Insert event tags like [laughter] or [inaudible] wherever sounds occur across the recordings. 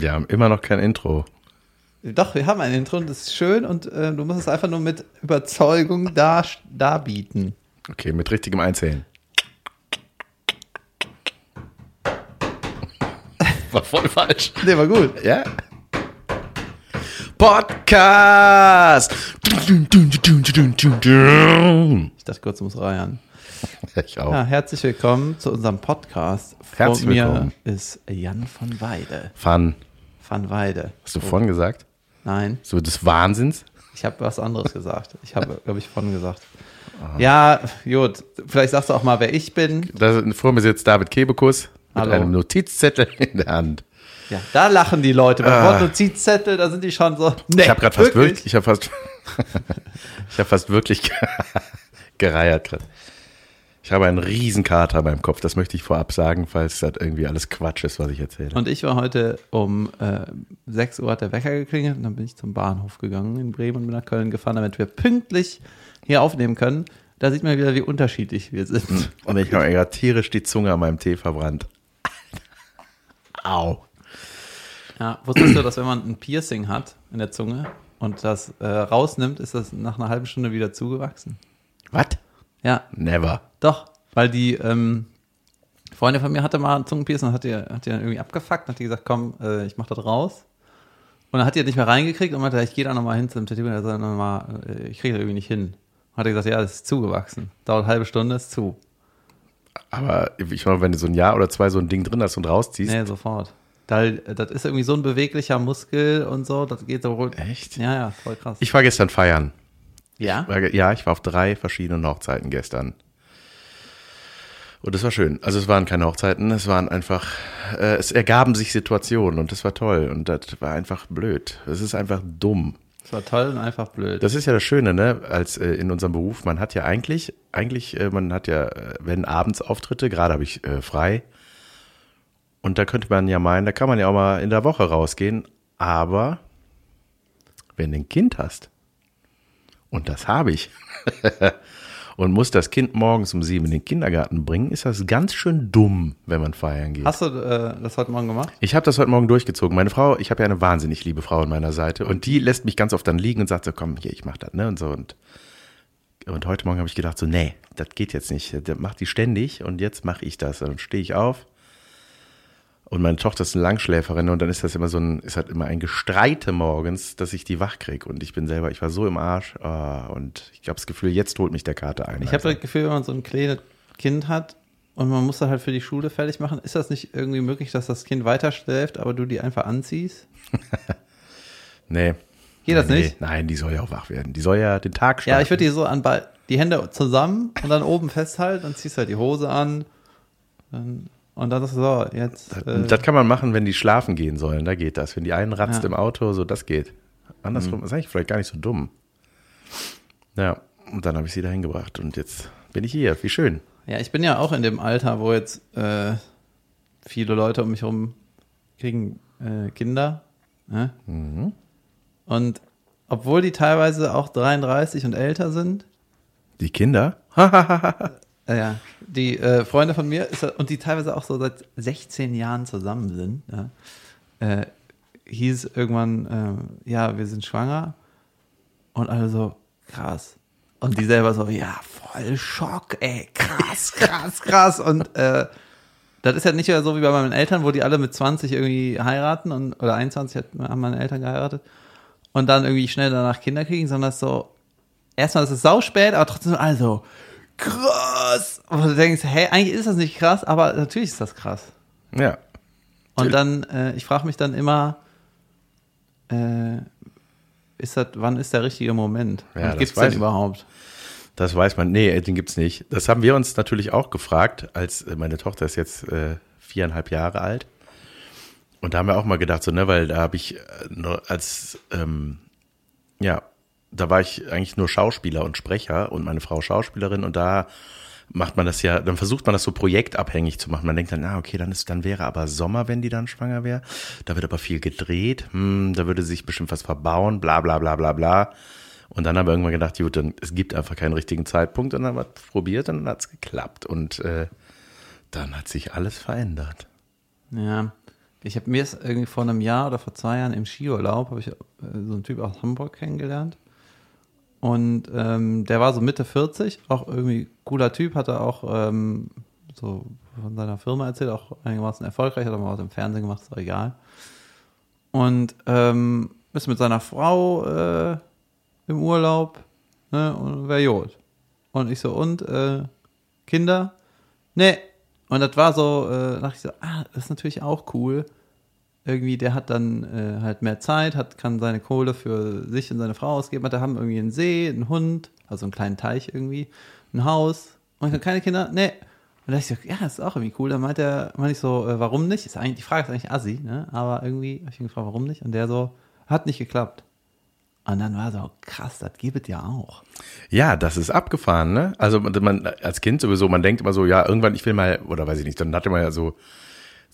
Wir haben immer noch kein Intro. Doch, wir haben ein Intro und das ist schön und äh, du musst es einfach nur mit Überzeugung dar darbieten. Okay, mit richtigem Einzählen. [laughs] War voll falsch. Nee, war gut. Ja? Podcast! Ich dachte kurz, muss reiern. [laughs] Ich auch. Ja, herzlich willkommen zu unserem Podcast. Herzlich Vor mir willkommen. ist Jan von Weide. Fun. Van Weide. Hast du vorhin gesagt? Nein, So des Wahnsinns? ich habe was anderes gesagt. Ich habe, [laughs] glaube ich, von gesagt. Ja, gut. Vielleicht sagst du auch mal, wer ich bin. Da, vor mir sitzt David Kebekus mit Hallo. einem Notizzettel in der Hand. Ja, da lachen die Leute. Beim Wort Notizzettel, da sind die schon so. Nee, Ah. ich habe gerade fast wirklich, ich habe fast, [laughs] ich habe fast wirklich gereiert gerade. Ich habe einen Riesenkater beim Kopf. Das möchte ich vorab sagen, falls das irgendwie alles Quatsch ist, was ich erzähle. Und ich war heute um äh, 6 Uhr hat der Wecker geklingelt und dann bin ich zum Bahnhof gegangen in Bremen und bin nach Köln gefahren, damit wir pünktlich hier aufnehmen können. Da sieht man wieder, wie unterschiedlich wir sind. Und ich habe gerade tierisch die Zunge an meinem Tee verbrannt. [laughs] Au. Ja, wusstest du, dass wenn man ein Piercing hat in der Zunge und das äh, rausnimmt, ist das nach einer halben Stunde wieder zugewachsen? Was? Ja, Never. Doch, weil die ähm, Freundin von mir hatte mal ein Zungenpiercing und hat die, hat die dann irgendwie abgefuckt und hat die gesagt, komm, äh, ich mach das raus. Und dann hat die das nicht mehr reingekriegt und meinte, ich gehe da nochmal hin zum Tätowieren. Er sagt nochmal, äh, ich kriege das irgendwie nicht hin. Hat er gesagt, ja, das ist zugewachsen. Dauert eine halbe Stunde, ist zu. Aber ich meine, wenn du so ein Jahr oder zwei so ein Ding drin hast und rausziehst. Nee, sofort. Da, das ist irgendwie so ein beweglicher Muskel und so, das geht so wohl. Echt? Ja, ja, voll krass. Ich war gestern feiern. ja? War ge- Ja, ich war auf drei verschiedenen Hochzeiten gestern. Und das war schön. Also es waren keine Hochzeiten, es waren einfach, äh, es ergaben sich Situationen und das war toll und das war einfach blöd. Es ist einfach dumm. Das war toll und einfach blöd. Das ist ja das Schöne, ne, als äh, in unserem Beruf, man hat ja eigentlich, eigentlich, äh, man hat ja, äh, wenn abends Auftritte, gerade habe ich äh, frei. Und da könnte man ja meinen, da kann man ja auch mal in der Woche rausgehen, aber wenn du ein Kind hast, und das habe ich, [laughs] und muss das Kind morgens um sieben in den Kindergarten bringen, ist das ganz schön dumm, wenn man feiern geht. Hast du äh, das heute Morgen gemacht? Ich habe das heute Morgen durchgezogen. Meine Frau, ich habe ja eine wahnsinnig liebe Frau an meiner Seite und die lässt mich ganz oft dann liegen und sagt so, komm, hier, ich mach das, ne, und so und und heute Morgen habe ich gedacht so, nee, das geht jetzt nicht. Das macht die ständig und jetzt mache ich das. Und dann stehe ich auf und meine Tochter ist eine Langschläferin und dann ist das immer so ein, ist halt immer ein Gestreite morgens, dass ich die wach krieg und ich bin selber, ich war so im Arsch ah, und ich habe das Gefühl, jetzt holt mich der Kater ein. Ich habe das Gefühl, wenn man so ein kleines Kind hat und man muss das halt für die Schule fertig machen, ist das nicht irgendwie möglich, dass das Kind weiter schläft, aber du die einfach anziehst? [laughs] nee. Geht das nee, nicht? Nein, die soll ja auch wach werden. Die soll ja den Tag starten. Ja, ich würde die so an die Hände zusammen und dann oben festhalten, dann ziehst du halt die Hose an dann, und dann ist so, jetzt. Äh, Das kann man machen, wenn die schlafen gehen sollen. Da geht das. Wenn die einen ratzt Ja. im Auto, so das geht. Andersrum ist eigentlich vielleicht gar nicht so dumm. Ja, und dann habe ich sie dahin gebracht und jetzt bin ich hier. Wie schön. ja, ich bin ja auch in dem Alter, wo jetzt äh, viele Leute um mich herum kriegen äh, Kinder. Ne? Mhm. Und obwohl die teilweise auch 33 und älter sind, Die Kinder? [laughs] ja, die äh, Freunde von mir ist, und die teilweise auch so seit 16 Jahren zusammen sind, ja, äh, hieß irgendwann, äh, ja, wir sind schwanger und alle so, krass. Und die selber so, ja, voll Schock, ey, krass, [laughs] krass, krass. Und äh, das ist ja nicht mehr so wie bei meinen Eltern, wo die alle mit 20 irgendwie heiraten und oder 21 hat, haben meine Eltern geheiratet und dann irgendwie schnell danach Kinder kriegen, sondern so, erstmal ist es sau spät, aber trotzdem also krass. Und du denkst, hey, eigentlich ist das nicht krass, aber natürlich ist das krass. Ja. Und dann, äh, ich frage mich dann immer, äh, ist das, wann ist der richtige Moment? Ja, gibt's weiß den überhaupt? Das weiß man. Nee, den gibt's nicht. Das haben wir uns natürlich auch gefragt, als äh, meine Tochter ist jetzt äh, viereinhalb Jahre alt. Und da haben wir auch mal gedacht, so, ne, weil da habe ich äh, nur als, ähm, ja, da war ich eigentlich nur Schauspieler und Sprecher und meine Frau Schauspielerin und da macht man das ja, dann versucht man das so projektabhängig zu machen. Man denkt dann, ah, okay, dann ist, dann wäre aber Sommer, wenn die dann schwanger wäre. Da wird aber viel gedreht, hm, da würde sich bestimmt was verbauen, bla bla bla bla bla. Und dann haben wir irgendwann gedacht, gut, dann, es gibt einfach keinen richtigen Zeitpunkt und dann haben wir es probiert und dann hat es geklappt. Und äh, dann hat sich alles verändert. Ja. ich habe mir jetzt irgendwie vor einem Jahr oder vor zwei Jahren im Skiurlaub, habe ich äh, so einen Typ aus Hamburg kennengelernt. Und ähm, der war so Mitte 40, auch irgendwie cooler Typ, hatte auch ähm, so von seiner Firma erzählt, auch einigermaßen erfolgreich, hat auch mal was im Fernsehen gemacht, ist auch egal. Und ähm, ist mit seiner Frau äh, im Urlaub ne, und wäre Jod. Und ich so, und äh, Kinder? Nee. Und das war so, äh, dachte ich so, ah, das ist natürlich auch cool. Irgendwie, der hat dann äh, halt mehr Zeit, hat, kann seine Kohle für sich und seine Frau ausgeben. Hat, da haben irgendwie einen See, einen Hund, also einen kleinen Teich irgendwie, ein Haus. Und ich so, keine Kinder? Nee. Und da dachte ich so, ja, ist auch irgendwie cool. Dann meinte er, meinte ich so, äh, warum nicht? Ist eigentlich, die Frage ist eigentlich assi, ne? Aber irgendwie habe ich ihn gefragt, warum nicht? Und der so, hat nicht geklappt. Und dann war so, krass, das gibt es ja auch. Ja, das ist abgefahren, ne? Also man als Kind sowieso, man denkt immer so, ja, irgendwann, ich will mal, oder weiß ich nicht, dann hatte man ja so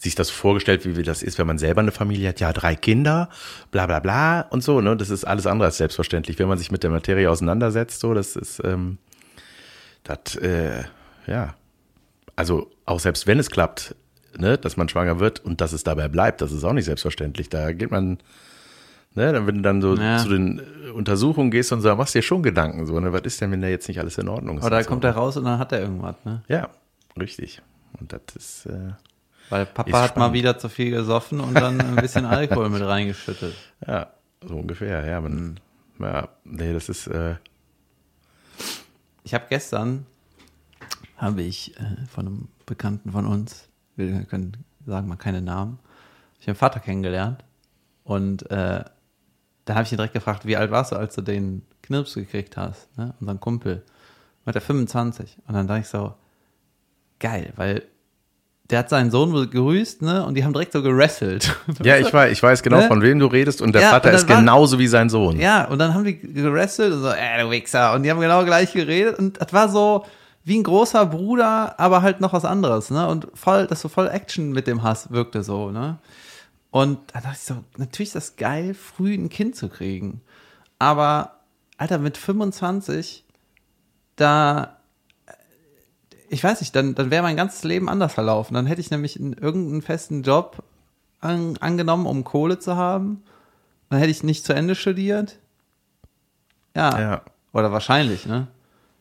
sich das vorgestellt, wie das ist, wenn man selber eine Familie hat, ja, drei Kinder, bla bla bla und so, ne? Das ist alles andere als selbstverständlich. Wenn man sich mit der Materie auseinandersetzt, so, das ist, ähm, das, äh, ja. Also auch selbst wenn es klappt, ne, dass man schwanger wird und dass es dabei bleibt, das ist auch nicht selbstverständlich. Da geht man Ne, wenn du dann so ja. zu den Untersuchungen gehst und so, machst du dir schon Gedanken, so, ne, was ist denn, wenn da jetzt nicht alles in Ordnung ist? Oder da kommt so. er raus und dann hat er irgendwas, ne? Ja, richtig. Und das ist. Äh, Weil Papa hat mal wieder zu viel gesoffen und dann ein bisschen Alkohol mit reingeschüttet. [laughs] Ja, so ungefähr, ja. Man, ja, nee, das ist. Äh ich habe gestern, habe ich äh, von einem Bekannten von uns, wir können sagen mal keine Namen, ich habe Vater kennengelernt und äh, da habe ich ihn direkt gefragt, wie alt warst du, als du den Knirps gekriegt hast, ne? unseren Kumpel. War der 25. Und dann dachte ich so, geil, weil der hat seinen Sohn gegrüßt, ne? Und die haben direkt so gerasselt. [laughs] Ja, ich weiß, ich weiß genau, ne? von wem du redest. Und der ja, Vater und ist war, genauso wie sein Sohn. Ja, und dann haben die gerasselt und so, äh, du Wichser. Und die haben genau gleich geredet. Und das war so wie ein großer Bruder, aber halt noch was anderes, ne? Und voll, dass du voll Action mit dem Hass wirkte so, ne? Und da dachte ich so, natürlich ist das geil, früh ein Kind zu kriegen. Aber, Alter, mit 25, da, ich weiß nicht, dann, dann wäre mein ganzes Leben anders verlaufen. Dann hätte ich nämlich in irgendeinen festen Job an, angenommen, um Kohle zu haben. Dann hätte ich nicht zu Ende studiert. Ja. ja. Oder wahrscheinlich, ne?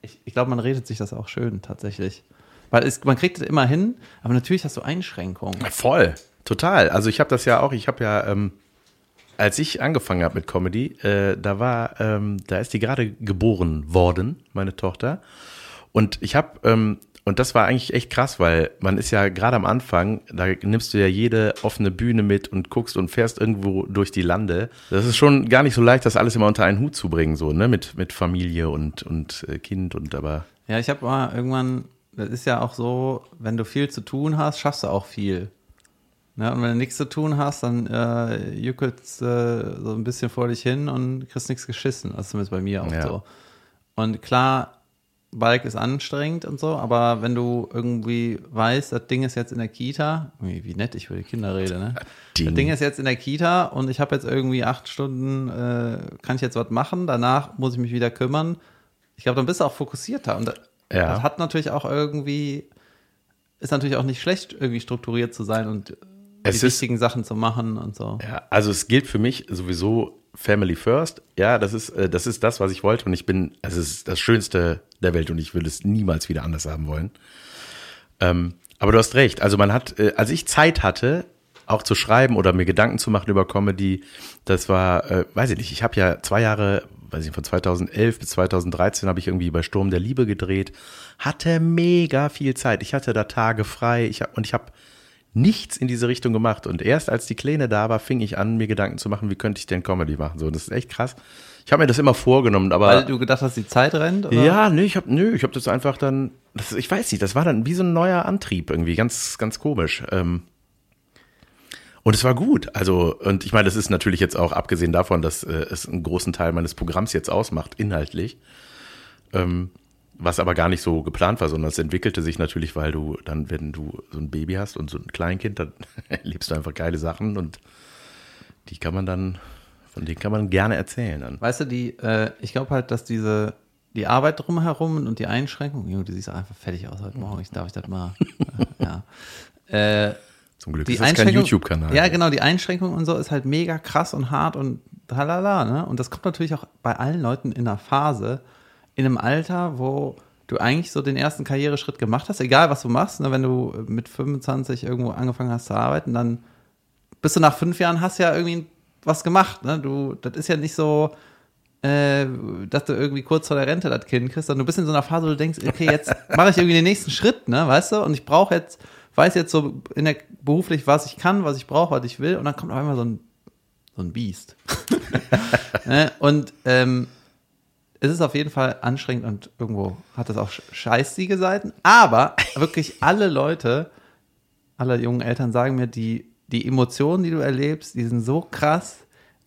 Ich, ich glaube, man redet sich das auch schön, tatsächlich. Weil es, man kriegt es immer hin, aber natürlich hast du Einschränkungen. Voll. Total. Also ich habe das ja auch, ich habe ja, ähm, als ich angefangen habe mit Comedy, äh, da war, ähm, da ist die gerade geboren worden, meine Tochter. Und ich habe, ähm, und das war eigentlich echt krass, weil man ist ja gerade am Anfang, da nimmst du ja jede offene Bühne mit und guckst und fährst irgendwo durch die Lande. Das ist schon gar nicht so leicht, das alles immer unter einen Hut zu bringen, so, ne, mit, mit Familie und, und äh, Kind und aber. Ja, ich habe mal irgendwann, das ist ja auch so, wenn du viel zu tun hast, schaffst du auch viel. Ja, und wenn du nichts zu tun hast, dann äh, juckelst äh, so ein bisschen vor dich hin und kriegst nichts geschissen. Das ist zumindest bei mir auch ja. so. Und klar, Bike ist anstrengend und so, aber wenn du irgendwie weißt, das Ding ist jetzt in der Kita, wie nett ich über die Kinder rede, ne? Ding. Das Ding ist jetzt in der Kita und ich habe jetzt irgendwie acht Stunden, äh, kann ich jetzt was machen, danach muss ich mich wieder kümmern. Ich glaube, dann bist du auch fokussierter und ja. das hat natürlich auch irgendwie, ist natürlich auch nicht schlecht, irgendwie strukturiert zu sein und es die wichtigen Sachen zu machen und so. Ja, also es gilt für mich sowieso Family First. Ja, das ist, äh, das ist das, was ich wollte und ich bin, es ist das Schönste der Welt und ich würde es niemals wieder anders haben wollen. Ähm, aber du hast recht. Also man hat, äh, als ich Zeit hatte, auch zu schreiben oder mir Gedanken zu machen über Comedy, das war, äh, weiß ich nicht, ich habe ja zwei Jahre, weiß ich, von 2011 bis 2013 habe ich irgendwie bei Sturm der Liebe gedreht, hatte mega viel Zeit. Ich hatte da Tage frei ich hab, und ich habe nichts in diese Richtung gemacht. Und erst als die Kleine da war, fing ich an, mir Gedanken zu machen, wie könnte ich denn Comedy machen. So, das ist echt krass. Ich habe mir das immer vorgenommen, aber. Weil du gedacht hast, die Zeit rennt? Oder? Ja, nö, ich habe nö, ich habe das einfach dann, das, ich weiß nicht, das war dann wie so ein neuer Antrieb irgendwie, ganz, ganz komisch. Ähm, und es war gut. Also, und ich meine, das ist natürlich jetzt auch abgesehen davon, dass äh, es einen großen Teil meines Programms jetzt ausmacht, inhaltlich. Ähm, was aber gar nicht so geplant war, sondern es entwickelte sich natürlich, weil du dann, wenn du so ein Baby hast und so ein Kleinkind, dann [laughs] erlebst du einfach geile Sachen und die kann man dann, von denen kann man gerne erzählen. Dann. Weißt du, die, äh, ich glaube halt, dass diese, die Arbeit drumherum und die Einschränkungen, du siehst einfach fertig aus heute Morgen, ich darf ich das mal, äh, ja. [laughs] Äh, Zum Glück die ist das kein Einschränkung- YouTube-Kanal. Ja, genau, die Einschränkung und so ist halt mega krass und hart und tralala, ne? Und das kommt natürlich auch bei allen Leuten in einer Phase, in einem Alter, wo du eigentlich so den ersten Karriereschritt gemacht hast, egal was du machst, ne? wenn du mit 25 irgendwo angefangen hast zu arbeiten, dann bist du nach fünf Jahren hast ja irgendwie was gemacht, ne? Du, das ist ja nicht so, äh, dass du irgendwie kurz vor der Rente das Kind kriegst, sondern du bist in so einer Phase, wo du denkst, okay, jetzt [laughs] mache ich irgendwie den nächsten Schritt, ne, weißt du? Und ich brauche jetzt, weiß jetzt so in der, beruflich, was ich kann, was ich brauche, was ich will, und dann kommt auf einmal so ein, so ein Biest. [laughs] ne? Und ähm, es ist auf jeden Fall anstrengend und irgendwo hat es auch sch- scheißige Seiten, aber wirklich alle Leute, alle jungen Eltern sagen mir, die, die Emotionen, die du erlebst, die sind so krass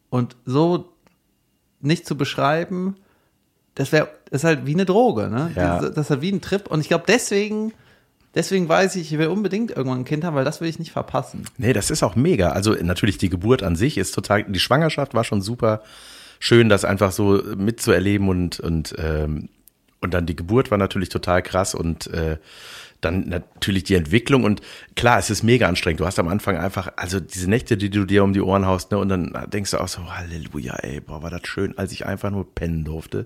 und so nicht zu beschreiben, das wäre, ist halt wie eine Droge, ne? Ja. Das ist halt wie ein Trip. Und ich glaube, deswegen, deswegen weiß ich, ich will unbedingt irgendwann ein Kind haben, weil das will ich nicht verpassen. Nee, das ist auch mega. Also natürlich die Geburt an sich ist total, die Schwangerschaft war schon super schön, das einfach so mitzuerleben und, und, ähm, und dann die Geburt war natürlich total krass und äh, dann natürlich die Entwicklung und klar, es ist mega anstrengend. Du hast am Anfang einfach, also diese Nächte, die du dir um die Ohren haust, ne, und dann denkst du auch so, Halleluja, ey, boah, war das schön, als ich einfach nur pennen durfte.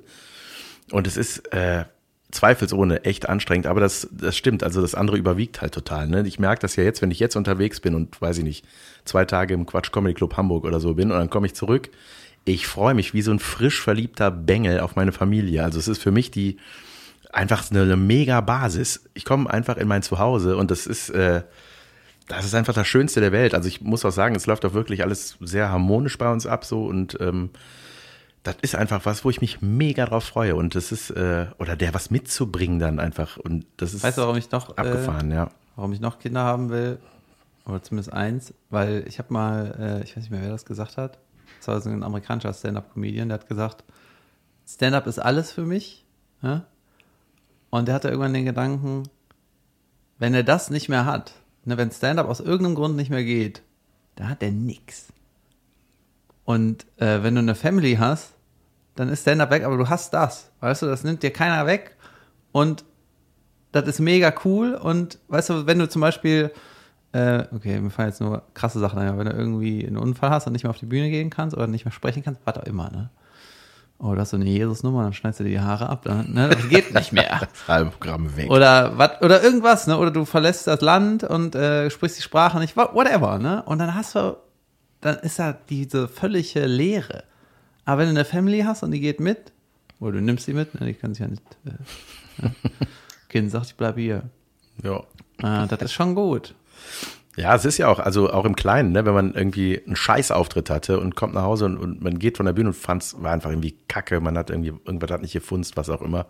Und es ist äh, zweifelsohne echt anstrengend, aber das, das stimmt. Also das andere überwiegt halt total. Ne? Ich merke das ja jetzt, wenn ich jetzt unterwegs bin und weiß ich nicht, zwei Tage im Quatsch Comedy Club Hamburg oder so bin und dann komme ich zurück. Ich freue mich wie so ein frisch verliebter Bengel auf meine Familie. Also es ist für mich die einfach eine, eine mega Basis. Ich komme einfach in mein Zuhause und das ist, äh, das ist einfach das Schönste der Welt. Also ich muss auch sagen, es läuft auch wirklich alles sehr harmonisch bei uns ab so und ähm, das ist einfach was, wo ich mich mega drauf freue und das ist äh, oder der was mitzubringen dann einfach und das ist Weißt du, warum ich noch, äh, abgefahren, ja. warum ich noch Kinder haben will? Oder zumindest eins, weil ich habe mal, äh, ich weiß nicht mehr, wer das gesagt hat. Das war so ein amerikanischer Stand-Up-Comedian, der hat gesagt, Stand-Up ist alles für mich. Ja? Und der hatte irgendwann den Gedanken, wenn er das nicht mehr hat, ne, wenn Stand-Up aus irgendeinem Grund nicht mehr geht, dann hat er nix. Und äh, wenn du eine Family hast, dann ist Stand-Up weg, aber du hast das. Weißt du, das nimmt dir keiner weg. Und das ist mega cool. Und weißt du, wenn du zum Beispiel, äh, okay, mir fallen jetzt nur krasse Sachen ein, aber wenn du irgendwie einen Unfall hast und nicht mehr auf die Bühne gehen kannst oder nicht mehr sprechen kannst, was auch immer, ne? Oh, du hast so eine Jesus-Nummer, dann schneidest du dir die Haare ab, dann, ne? Das geht [laughs] nicht mehr. Das halbe Programm weg. Oder was, oder irgendwas, ne? Oder du verlässt das Land und äh, sprichst die Sprache nicht, wha- whatever, ne? Und dann hast du, dann ist da diese völlige Leere. Aber wenn du eine Family hast und die geht mit, oder du nimmst sie mit, ne? Die kann sich ja nicht. Äh, ne? [laughs] Kind sagt, ich bleibe hier. ja. Äh, das ist schon gut. Ja, es ist ja auch, also auch im Kleinen, ne, wenn man irgendwie einen Scheißauftritt hatte und kommt nach Hause und, und man geht von der Bühne und fand's, war einfach irgendwie kacke, man hat irgendwie, irgendwas hat nicht gefunzt, was auch immer.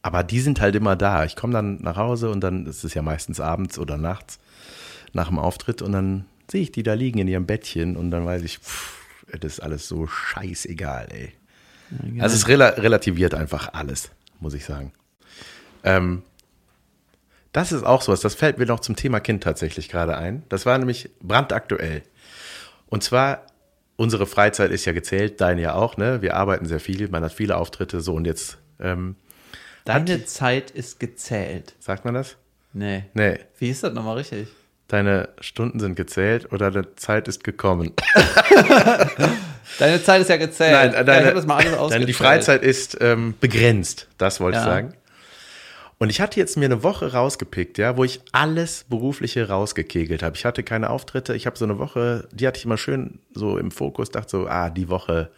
Aber die sind halt immer da. Ich komme dann nach Hause und dann ist es ja meistens abends oder nachts nach dem Auftritt und dann sehe ich die da liegen in ihrem Bettchen und dann weiß ich, pff, das ist alles so scheißegal, ey. Also es rela relativiert einfach alles, muss ich sagen. Ähm, das ist auch sowas, das fällt mir noch zum Thema Kind tatsächlich gerade ein. Das war nämlich brandaktuell. Und zwar, unsere Freizeit ist ja gezählt, deine ja auch, ne? Wir arbeiten sehr viel, man hat viele Auftritte, so und jetzt, ähm, Deine Zeit ist gezählt. sagt man das? Nee. Nee, Wie ist das nochmal richtig? deine Stunden sind gezählt oder deine Zeit ist gekommen. [laughs] Deine Zeit ist ja gezählt. Nein, ja, ich deine, das mal alles deine, die. Freizeit ist ähm, begrenzt, das wollte ich Ja. sagen. Und ich hatte jetzt mir eine Woche rausgepickt, ja, wo ich alles Berufliche rausgekegelt habe. Ich hatte keine Auftritte, ich habe so eine Woche, die hatte ich immer schön so im Fokus, dachte so, ah, die Woche,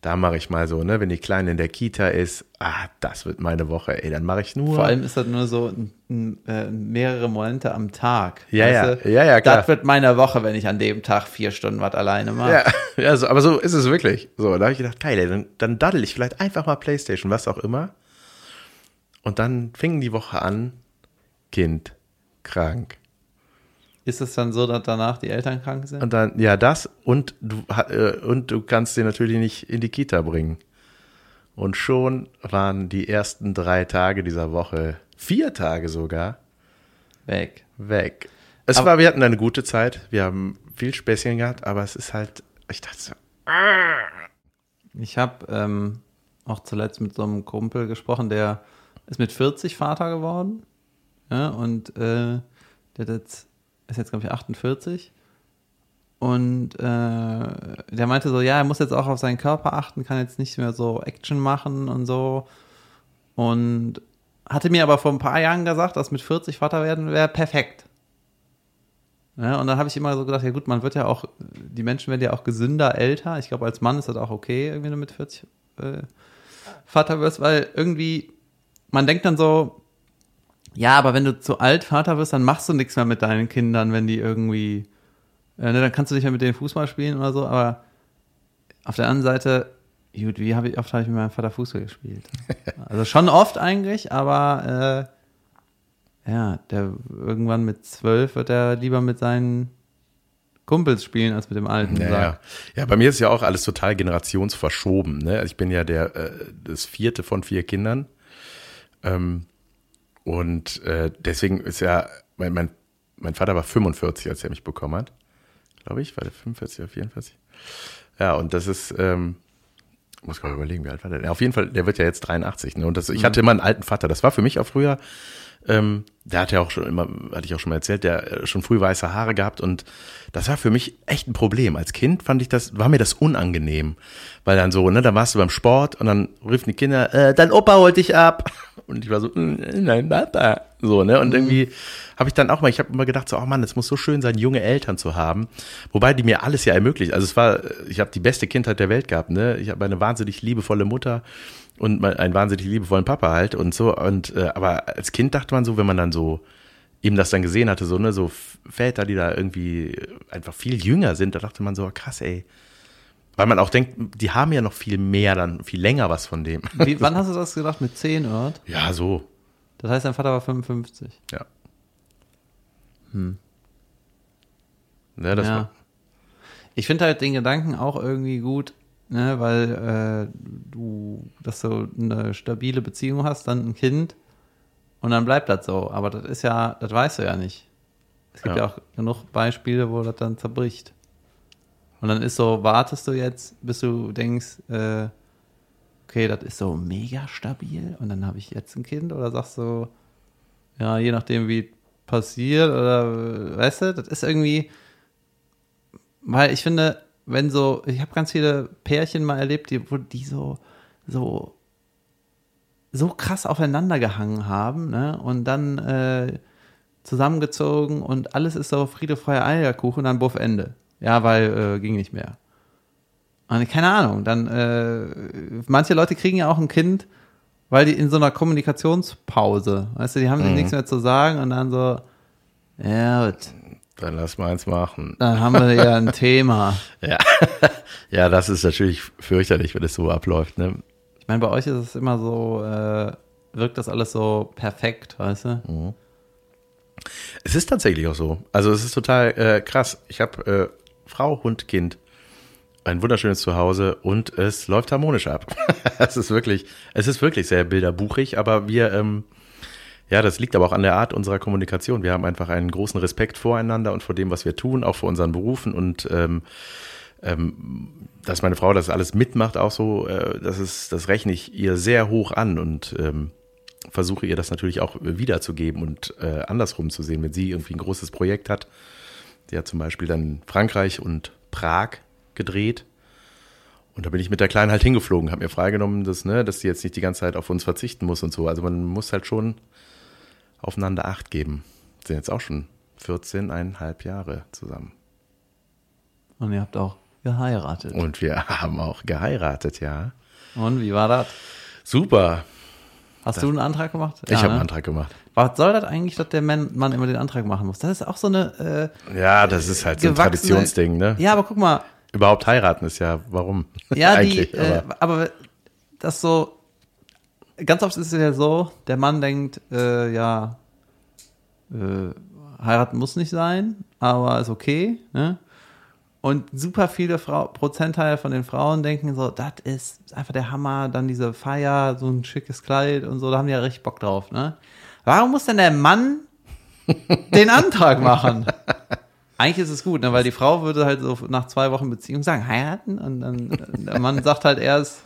da mache ich mal so, ne, wenn die Kleine in der Kita ist, ah, das wird meine Woche, ey, dann mache ich nur. Vor allem ist das nur so äh, mehrere Momente am Tag. Ja, ja. du? Ja, ja, klar. Das wird meine Woche, wenn ich an dem Tag vier Stunden was alleine mache. ja, [laughs] ja so, aber so ist es wirklich. So, da habe ich gedacht, geil, ey, dann, dann daddel ich vielleicht einfach mal Playstation, was auch immer. Und dann fing die Woche an, Kind krank. Ist es dann so, dass danach die Eltern krank sind? Und dann, ja, das und du, äh, und du kannst den natürlich nicht in die Kita bringen. Und schon waren die ersten drei Tage dieser Woche, vier Tage sogar, Weg. weg. Es Aber- war, wir hatten eine gute Zeit, wir haben viel Späßchen gehabt, aber es ist halt, ich dachte so, Ich habe ähm, auch zuletzt mit so einem Kumpel gesprochen, der ist mit 40 Vater geworden. Ja, und äh, der jetzt ist jetzt, glaube ich, 48. Und äh, der meinte so, ja, er muss jetzt auch auf seinen Körper achten, kann jetzt nicht mehr so Action machen und so. Und hatte mir aber vor ein paar Jahren gesagt, dass mit 40 Vater werden wäre perfekt. Ja, und dann habe ich immer so gedacht, ja gut, man wird ja auch, die Menschen werden ja auch gesünder, älter. Ich glaube, als Mann ist das auch okay, irgendwie du mit 40 äh, Vater wirst, weil irgendwie, man denkt dann so, ja, aber wenn du zu alt Vater wirst, dann machst du nichts mehr mit deinen Kindern, wenn die irgendwie, äh, ne, dann kannst du nicht mehr mit denen Fußball spielen oder so, aber auf der anderen Seite, gut, wie habe ich oft habe ich mit meinem Vater Fußball gespielt? [laughs] Also schon oft eigentlich, aber äh, ja, der irgendwann mit zwölf wird er lieber mit seinen Kumpels spielen als mit dem alten. Ja, ja. ja, bei mir ist ja auch alles total generationsverschoben. Ne? Ich bin ja der äh, das vierte von vier Kindern. Ähm, und äh, deswegen ist ja, mein, mein, mein Vater war 45, als er mich bekommen hat. Glaube ich, war der 45 oder 44. Ja, und das ist, ähm, muss gerade überlegen, wie alt war der? Ja, auf jeden Fall, der wird ja jetzt 83. Ne? Und das, ich hatte immer einen alten Vater. Das war für mich auch früher ähm, der hat ja auch schon immer, hatte ich auch schon mal erzählt, der äh, schon früh weiße Haare gehabt und das war für mich echt ein Problem. Als Kind fand ich das, war mir das unangenehm, weil dann so, ne, da warst du beim Sport und dann riefen die Kinder, äh, dein Opa holt dich ab [laughs] und ich war so, mm, nein, Papa, so, ne, und mhm. irgendwie habe ich dann auch mal, ich habe immer gedacht, so, oh Mann, es muss so schön sein, junge Eltern zu haben, wobei die mir alles ja ermöglicht. Also es war, ich habe die beste Kindheit der Welt gehabt, ne, ich habe eine wahnsinnig liebevolle Mutter und einen wahnsinnig liebevollen Papa halt und so. Und äh, aber als Kind dachte man so, wenn man dann so eben das dann gesehen hatte, so, ne, so Väter, die da irgendwie einfach viel jünger sind, da dachte man so, krass, ey. Weil man auch denkt, die haben ja noch viel mehr dann, viel länger was von dem. Wie, [laughs] wann hast du das gedacht? Mit 10, oder? Ja, so. Das heißt, dein Vater war 55. Ja. Hm. Ja, das ja. war. Ich finde halt den Gedanken auch irgendwie gut, ne, weil äh, du, dass du eine stabile Beziehung hast, dann ein Kind und dann bleibt das so. Aber das ist ja, das weißt du ja nicht. Es gibt ja, ja auch genug Beispiele, wo das dann zerbricht. Und dann ist so, wartest du jetzt, bis du denkst, äh, okay, das ist so mega stabil und dann habe ich jetzt ein Kind oder sagst du, ja, je nachdem, wie passiert oder weißt du, das ist irgendwie, weil ich finde, wenn so, ich habe ganz viele Pärchen mal erlebt, die, wo die so, so, so krass aufeinander gehangen haben, ne? Und dann äh, zusammengezogen und alles ist so Friede, Feuer, Eierkuchen und dann Buff Ende. Ja, weil äh, ging nicht mehr. Und keine Ahnung, dann, äh, manche Leute kriegen ja auch ein Kind, weil die in so einer Kommunikationspause, weißt du, die haben mhm. nichts mehr zu sagen und dann so, ja, dann lass mal eins machen. Dann haben wir ja ein Thema. [laughs] ja. [laughs] ja, das ist natürlich fürchterlich, wenn es so abläuft. Ne? Ich meine, bei euch ist es immer so, äh, wirkt das alles so perfekt, weißt du? Mhm. Es ist tatsächlich auch so. Also es ist total äh, krass. Ich habe äh, Frau, Hund, Kind, ein wunderschönes Zuhause und es läuft harmonisch ab. [laughs] es ist wirklich, es ist wirklich sehr bilderbuchig, aber wir ähm, ja, das liegt aber auch an der Art unserer Kommunikation. Wir haben einfach einen großen Respekt voreinander und vor dem, was wir tun, auch vor unseren Berufen und ähm, ähm, dass meine Frau das alles mitmacht, auch so, äh, das ist, das rechne ich ihr sehr hoch an und ähm, versuche ihr das natürlich auch wiederzugeben und äh, andersrum zu sehen, wenn sie irgendwie ein großes Projekt hat. Die hat zum Beispiel dann Frankreich und Prag gedreht. Und da bin ich mit der Kleinen halt hingeflogen, habe mir freigenommen, dass, ne, dass sie jetzt nicht die ganze Zeit auf uns verzichten muss und so. Also man muss halt schon aufeinander Acht geben. Sind jetzt auch schon 14,5 Jahre zusammen. Und ihr habt auch geheiratet. Und wir haben auch geheiratet, ja. Und wie war das? Super. Hast das, du einen Antrag gemacht? Ich ja, habe ne? einen Antrag gemacht. Was soll das eigentlich, dass der Mann, immer den Antrag machen muss? Das ist auch so eine. Äh, ja, das ist halt so ein Traditionsding, ne? Ja, aber guck mal. Überhaupt heiraten ist ja, warum? Ja, [laughs] die, äh, aber. aber das so, ganz oft ist es ja so, der Mann denkt, äh, ja, äh, heiraten muss nicht sein, aber ist okay. Ne? Und super viele Frau Prozentteil von den Frauen denken so, das ist einfach der Hammer, dann diese Feier, so ein schickes Kleid und so, da haben die ja richtig Bock drauf. Ne? Warum muss denn der Mann [laughs] den Antrag machen? Eigentlich ist es gut, ne? weil die Frau würde halt so nach zwei Wochen Beziehung sagen, heiraten und dann der Mann sagt halt erst,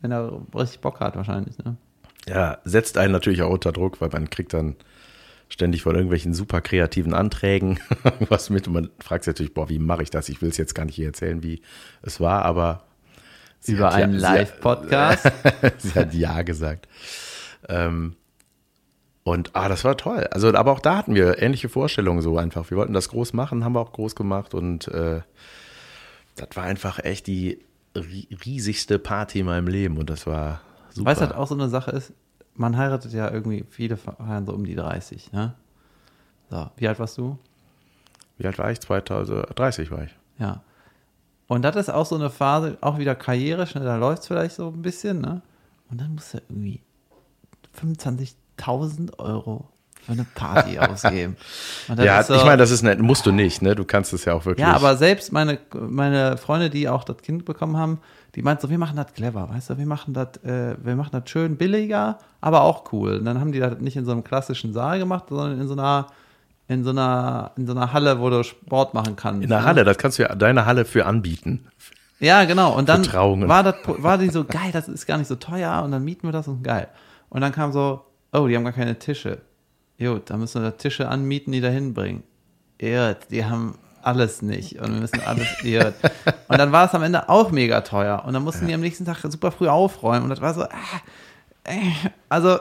wenn er richtig Bock hat wahrscheinlich. Ne? Ja, setzt einen natürlich auch unter Druck, weil man kriegt dann ständig von irgendwelchen super kreativen Anträgen [laughs] was mit und man fragt sich natürlich, boah, wie mache ich das? Ich will es jetzt gar nicht hier erzählen, wie es war, aber sie Über einen ja, Live-Podcast. [laughs] Sie, hat ja gesagt. Ähm, und ah, das war toll. Also, aber auch da hatten wir ähnliche Vorstellungen so einfach. Wir wollten das groß machen, haben wir auch groß gemacht und äh, das war einfach echt die riesigste Party in meinem Leben und das war super. Weißt du, halt auch so eine Sache ist, man heiratet ja irgendwie, viele feiern so um die 30, ne? So, wie alt warst du? Wie alt war ich? 2030 war ich. Ja. Und das ist auch so eine Phase, auch wieder karrierisch, ne? da läuft es vielleicht so ein bisschen, ne? Und dann musst du irgendwie 25.000 Euro für eine Party [laughs] ausgeben. ja, so, ich meine, das ist nett, musst du nicht, ne? Du kannst es ja auch wirklich. Ja, aber selbst meine, meine Freunde, die auch das Kind bekommen haben, die meinten so, wir machen das clever, weißt du, wir machen das, äh, wir machen das schön billiger, aber auch cool. Und dann haben die das nicht in so einem klassischen Saal gemacht, sondern in so einer in so einer in so einer Halle, wo du Sport machen kannst. In der ne? Halle, das kannst du ja deine Halle für anbieten. Ja, genau. Und dann war das war die so geil, das ist gar nicht so teuer und dann mieten wir das und geil. Und dann kam so, oh, die haben gar keine Tische. Jo, da müssen wir Tische anmieten, die da hinbringen. Ja, die haben alles nicht und wir müssen alles. ja. Und dann war es am Ende auch mega teuer und dann mussten ja. die am nächsten Tag super früh aufräumen und das war so, äh, also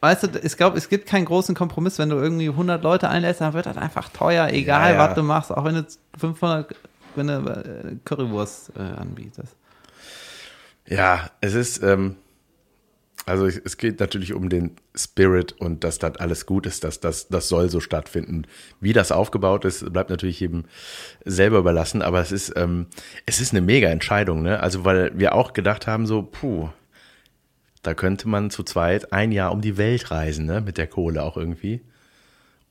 weißt du, ich glaube, es gibt keinen großen Kompromiss, wenn du irgendwie 100 Leute einlässt, dann wird das einfach teuer, egal ja, ja. was du machst, auch wenn du 500, wenn du äh, Currywurst äh, anbietest. Ja, es ist, ähm, also es geht natürlich um den Spirit und dass das alles gut ist, dass das, das soll so stattfinden. Wie das aufgebaut ist, bleibt natürlich jedem selber überlassen, aber es ist, ähm, es ist eine mega Entscheidung, ne? Also weil wir auch gedacht haben, so, puh, da könnte man zu zweit ein Jahr um die Welt reisen, ne? Mit der Kohle auch irgendwie.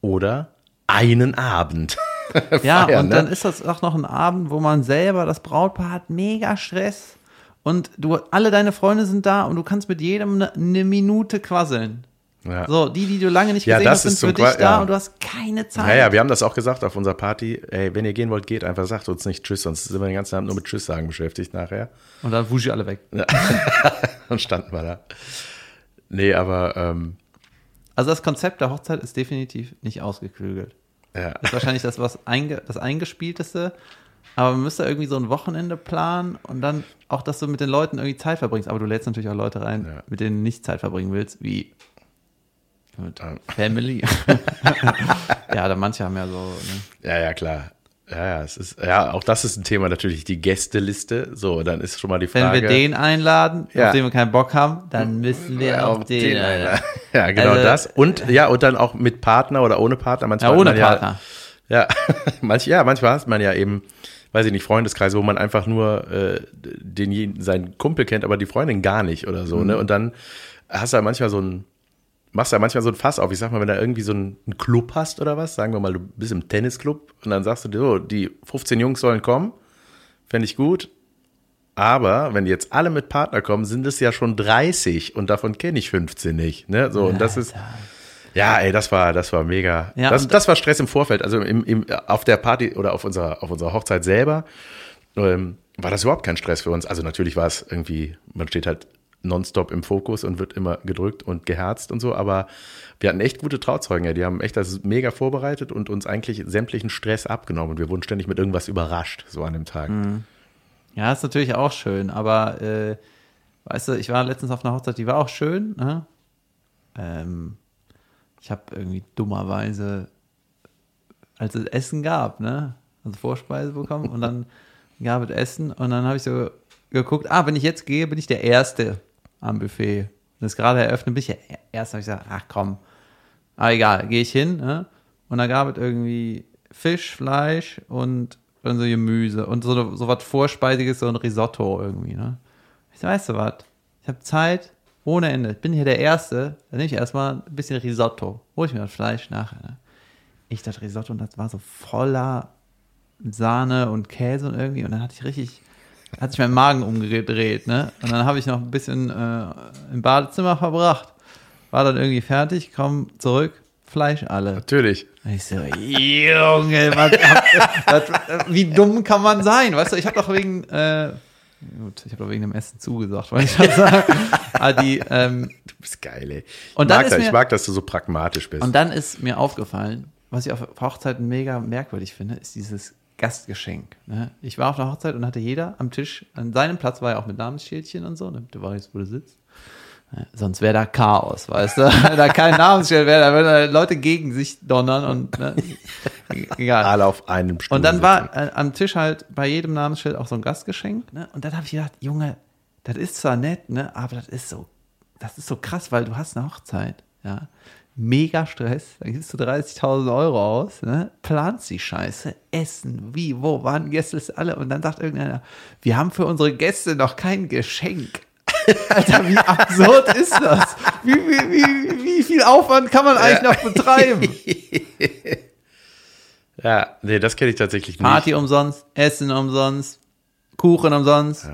Oder einen Abend. [laughs] ja, feiern, und ne? dann ist das auch noch ein Abend, wo man selber, das Brautpaar hat mega Stress und du, alle deine Freunde sind da und du kannst mit jedem eine, eine Minute quasseln. Ja. So, die, die du lange nicht gesehen ja, hast, sind für dich Qua da ja. und du hast keine Zeit. Naja, ja, wir haben das auch gesagt auf unserer Party. Ey, wenn ihr gehen wollt, geht einfach, sagt uns nicht Tschüss, sonst sind wir den ganzen Abend nur mit Tschüss sagen beschäftigt nachher. Und dann wusch ich alle weg. Ja. [laughs] dann standen wir da. Nee, aber. Ähm, also das Konzept der Hochzeit ist definitiv nicht ausgeklügelt. Ja. Das ist wahrscheinlich das, was einge, das Eingespielteste. Aber man müsste irgendwie so ein Wochenende planen und dann auch, dass du mit den Leuten irgendwie Zeit verbringst. Aber du lädst natürlich auch Leute rein, ja. mit denen du nicht Zeit verbringen willst, wie mit Family. [laughs] ja, da manche haben ja so. Ne? Ja, ja, klar. Ja, ja, es ist, ja, auch das ist ein Thema natürlich, die Gästeliste. So, dann ist schon mal die Frage. Wenn wir den einladen, ja. auf den wir keinen Bock haben, dann müssen wir ja, auch den, den einladen. [laughs] Ja, genau also, das. Und, ja, und dann auch mit Partner oder ohne Partner. Manchmal ja, ohne Partner. Ja, ja, [laughs] manch, ja, manchmal hat man ja eben, weiß ich nicht, Freundeskreise, wo man einfach nur äh, den, seinen Kumpel kennt, aber die Freundin gar nicht oder so, ne? mhm. ne? Und dann hast du ja manchmal so ein, machst ja manchmal so ein Fass auf. Ich sag mal, wenn du irgendwie so einen, Club hast oder was, sagen wir mal, du bist im Tennisclub und dann sagst du dir, so, die 15 Jungs sollen kommen, fände ich gut. Aber wenn jetzt alle mit Partner kommen, sind es ja schon 30 und davon kenne ich 15 nicht. Ne? So, und das ist. Ja, ey, das war, das war mega. Ja, das, das war Stress im Vorfeld. Also im, im, auf der Party oder auf unserer, auf unserer Hochzeit selber ähm, war das überhaupt kein Stress für uns. Also natürlich war es irgendwie, man steht halt nonstop im Fokus und wird immer gedrückt und geherzt und so, aber wir hatten echt gute Trauzeugen, ja. Die haben echt das mega vorbereitet und uns eigentlich sämtlichen Stress abgenommen. Und wir wurden ständig mit irgendwas überrascht, so an dem Tag. Mhm. Ja, ist natürlich auch schön, aber äh, weißt du, ich war letztens auf einer Hochzeit, die war auch schön, ne? Ähm, ich habe irgendwie dummerweise, als es Essen gab, ne? Also Vorspeise bekommen und dann [laughs] gab es Essen und dann habe ich so geguckt, ah, wenn ich jetzt gehe, bin ich der Erste am Buffet. Und das gerade eröffnet, bin ich ja erst, habe ich gesagt, ach komm, aber egal, gehe ich hin, ne? Und dann gab es irgendwie Fisch, Fleisch und, und so Gemüse und so, so was Vorspeisiges, so ein Risotto irgendwie, ne? Ich so, weißt du was? Ich habe Zeit ohne Ende. Ich bin hier der Erste. Dann nehme ich erstmal ein bisschen Risotto. Hol ich mir das Fleisch nachher. Ne? Ich das Risotto und das war so voller Sahne und Käse und irgendwie. Und dann hatte ich richtig hat sich mein Magen umgedreht, ne? Und dann habe ich noch ein bisschen äh, im Badezimmer verbracht. War dann irgendwie fertig, komm zurück, Fleisch alle. Natürlich. Und ich so, Junge, was, [laughs] was, wie dumm kann man sein? Weißt du, ich habe doch wegen, äh, Gut, ich habe doch wegen dem Essen zugesagt, weil ich das sage. [laughs] Aber die, ähm, Du bist geil, ey. Und ich, dann mag ist das, mir- ich mag, dass du so pragmatisch bist. und dann ist mir aufgefallen, was ich auf Hochzeiten mega merkwürdig finde, ist dieses Gastgeschenk. Ne? Ich war auf einer Hochzeit und hatte jeder am Tisch, an seinem Platz war ja auch mit Namensschildchen und so, damit du weißt, wo du sitzt. Sonst wäre da Chaos, weißt du? [laughs] Wenn da kein Namensschild wäre, da würden Leute gegen sich donnern und ne? egal. [laughs] Alle auf einem Stuhl Und dann war äh, am Tisch halt bei jedem Namensschild auch so ein Gastgeschenk. Ne? Und dann habe ich gedacht, Junge, das ist zwar nett, ne, aber das ist so, das ist so krass, weil du hast eine Hochzeit, ja. Mega Stress, dann gibst du 30.000 Euro aus, ne? planst die Scheiße, Essen, wie, wo, wann, Gäste ist alle. Und dann sagt irgendeiner, wir haben für unsere Gäste noch kein Geschenk. [laughs] Alter, wie absurd ist das? Wie, wie, wie, wie viel Aufwand kann man eigentlich noch betreiben? [laughs] Ja, nee, das kenne ich tatsächlich nicht. Party umsonst, Essen umsonst, Kuchen umsonst,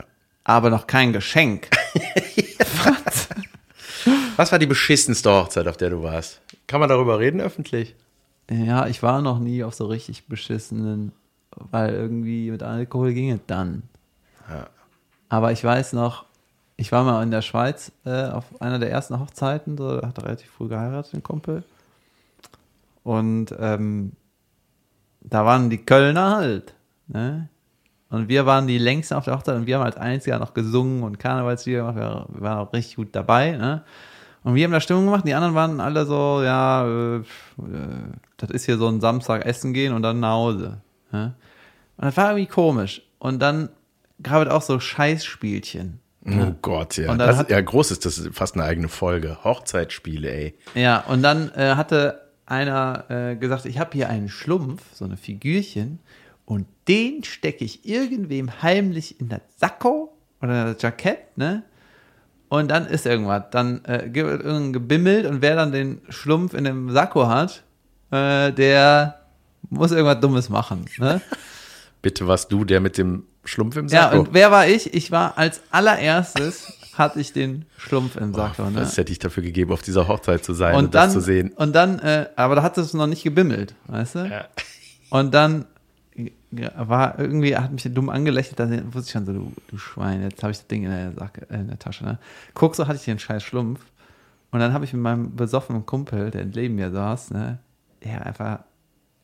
aber noch kein Geschenk. [laughs] Was? Was war die beschissenste Hochzeit, auf der du warst? Kann man darüber reden öffentlich? Ja, ich war noch nie auf so richtig beschissenen, weil irgendwie mit Alkohol ging es dann. Aber ich weiß noch, ich war mal in der Schweiz äh, auf einer der ersten Hochzeiten, so, hat relativ früh geheiratet, ein Kumpel. Und ähm, da waren die Kölner halt. Ne? Und wir waren die längsten auf der Hochzeit und wir haben als einziger noch gesungen und Karnevalslieder gemacht. Wir, waren auch richtig gut dabei. Ne? Und wir haben da Stimmung gemacht. Die anderen waren alle so, ja, äh, das ist hier so ein Samstag essen gehen und dann nach Hause. Ne? Und das war irgendwie komisch. Und dann gab es auch so Scheißspielchen. Oh Gott, ja. Und Das, hat- ja, groß ist das ist fast eine eigene Folge. Hochzeitsspiele, ey. Ja, und dann äh, hatte einer äh, gesagt, ich habe hier einen Schlumpf, so eine Figürchen, und den stecke ich irgendwem heimlich in das Sakko oder das Jackett, ne? Und dann ist irgendwas. Dann äh, es irgendein Gebimmelt und wer dann den Schlumpf in dem Sakko hat, äh, der muss irgendwas Dummes machen. Ne? [laughs] Bitte warst du der mit dem Schlumpf im Ja, Sakko? und wer war ich? Ich war als allererstes, [laughs] hatte ich den Schlumpf im Oh, Sakko. Ne? Was hätte ich dafür gegeben, auf dieser Hochzeit zu sein und, und dann, das zu sehen? Und dann, äh, aber da hat es noch nicht gebimmelt, weißt du? Ja. Und dann war irgendwie, hat mich dumm angelächelt, da wusste ich schon so, du, du Schwein, jetzt habe ich das Ding in der, Sack, äh, in der Tasche. Ne? Guck, so hatte ich den scheiß Schlumpf. Und dann habe ich mit meinem besoffenen Kumpel, der neben mir saß, ne, der einfach,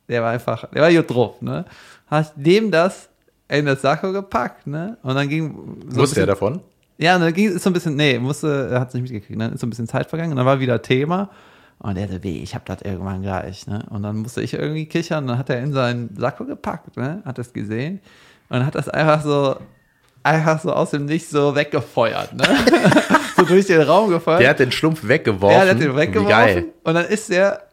der war einfach, der war gut drauf, ne? Hat dem das in das Sakko gepackt, ne? Und dann ging so Wusste er davon? ja, und dann ging ist so ein bisschen, nee, musste, er hat es nicht mitgekriegt, dann ist so ein bisschen Zeit vergangen und dann war wieder Thema. Und er so, weh, ich hab das irgendwann gleich, ne? Und dann musste ich irgendwie kichern und dann hat er in seinen Sakko gepackt, ne? Hat das gesehen und hat das einfach so, einfach so aus dem Nichts so weggefeuert, ne? [laughs] [laughs] so durch den Raum gefeuert. Der hat den Schlumpf weggeworfen. Ja, der hat den Wie weggeworfen. geil. Und dann ist der,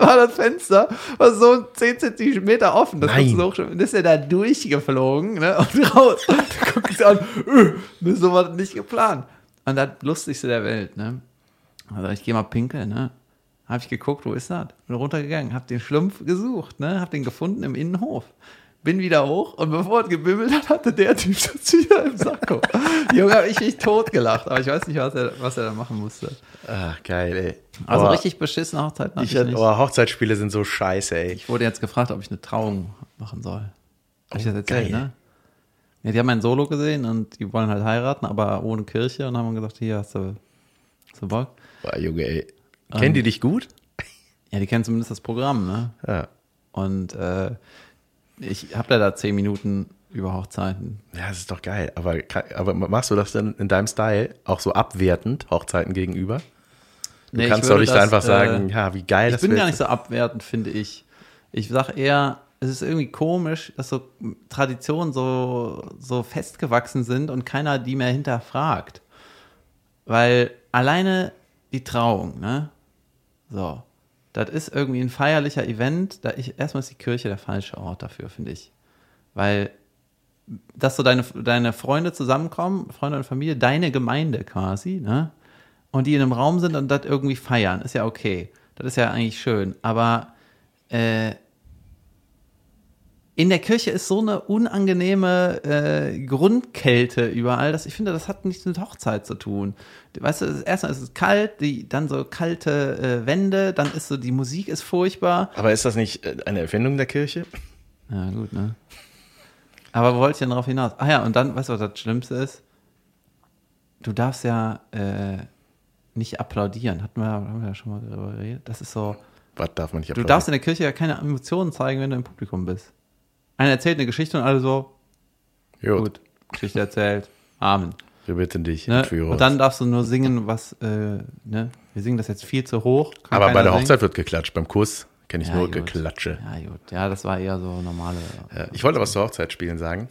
[laughs] war das Fenster, war so 10 Zentimeter offen. Das Nein. hochschieben. Und ist er da durchgeflogen, ne? Und [laughs] raus. Und du guckst an, öh, das ist sowas nicht geplant. Und das lustigste der Welt, ne? Also ich gehe mal pinkeln, ne? Hab ich geguckt, wo ist das? Bin runtergegangen, hab den Schlumpf gesucht, ne? Hab den gefunden im Innenhof. Bin wieder hoch und bevor es gebimmelt hat, hatte der Typ das wieder im Sakko. Junge, hab ich mich totgelacht, aber ich weiß nicht, was er, was er da machen musste. Ach, geil, ey. Also Aber richtig beschissene Hochzeiten hatte Ich, ich, oh, Hochzeitsspiele sind so scheiße, ey. Ich wurde jetzt gefragt, ob ich eine Trauung machen soll. Hab ich das erzählt, geil. ne? Ja, die haben ein Solo gesehen und die wollen halt heiraten, aber ohne Kirche und haben gesagt, hier hast du, hast du Bock? Boah, Junge, ey. Ähm. Kennen die dich gut? Ja, die kennen zumindest das Programm, ne? Ja. Und äh, ich habe da zehn Minuten über Hochzeiten. Ja, das ist doch geil. Aber, aber machst du das denn in deinem Style auch so abwertend Hochzeiten gegenüber? Du Nee, ich kannst doch nicht das, einfach sagen, äh, ja, wie geil Ich das bin wird. gar nicht so abwertend, finde ich. Ich sag eher, es ist irgendwie komisch, dass so Traditionen so, so festgewachsen sind und keiner die mehr hinterfragt. Weil alleine die Trauung, ne? So. Das ist irgendwie ein feierlicher Event. Da ich, erstmal ist die Kirche der falsche Ort dafür, finde ich. Weil, dass so deine, deine Freunde zusammenkommen, Freunde und Familie, deine Gemeinde quasi, ne? Und die in einem Raum sind und das irgendwie feiern, ist ja okay. Das ist ja eigentlich schön. Aber äh, in der Kirche ist so eine unangenehme äh, Grundkälte überall, dass ich finde, das hat nichts mit Hochzeit zu tun. Weißt du, erstmal ist es kalt, die, dann so kalte äh, Wände, dann ist so, die Musik ist furchtbar. aber ist das nicht äh, eine Erfindung der Kirche? Ja, gut, ne? Aber wo wollte ich denn darauf hinaus? Ah ja, und dann, weißt du, was das Schlimmste ist? Du darfst ja äh, nicht applaudieren. Hatten wir, haben wir ja schon mal darüber geredet. Das ist so. Was darf man nicht Du darfst in der Kirche ja keine Emotionen zeigen, wenn du im Publikum bist. Einer erzählt eine Geschichte und alle so, Gut. gut, Geschichte erzählt, Amen. Wir bitten dich, Ne? Und dann darfst du nur singen, was, äh, ne? Wir singen das jetzt viel zu hoch. Aber bei der singen. Hochzeit wird geklatscht. Beim Kuss kenne ich Ja, nur gut. Geklatsche. Ja, gut. Ja, das war eher so normale. Ja, ich wollte was zur Hochzeit spielen sagen.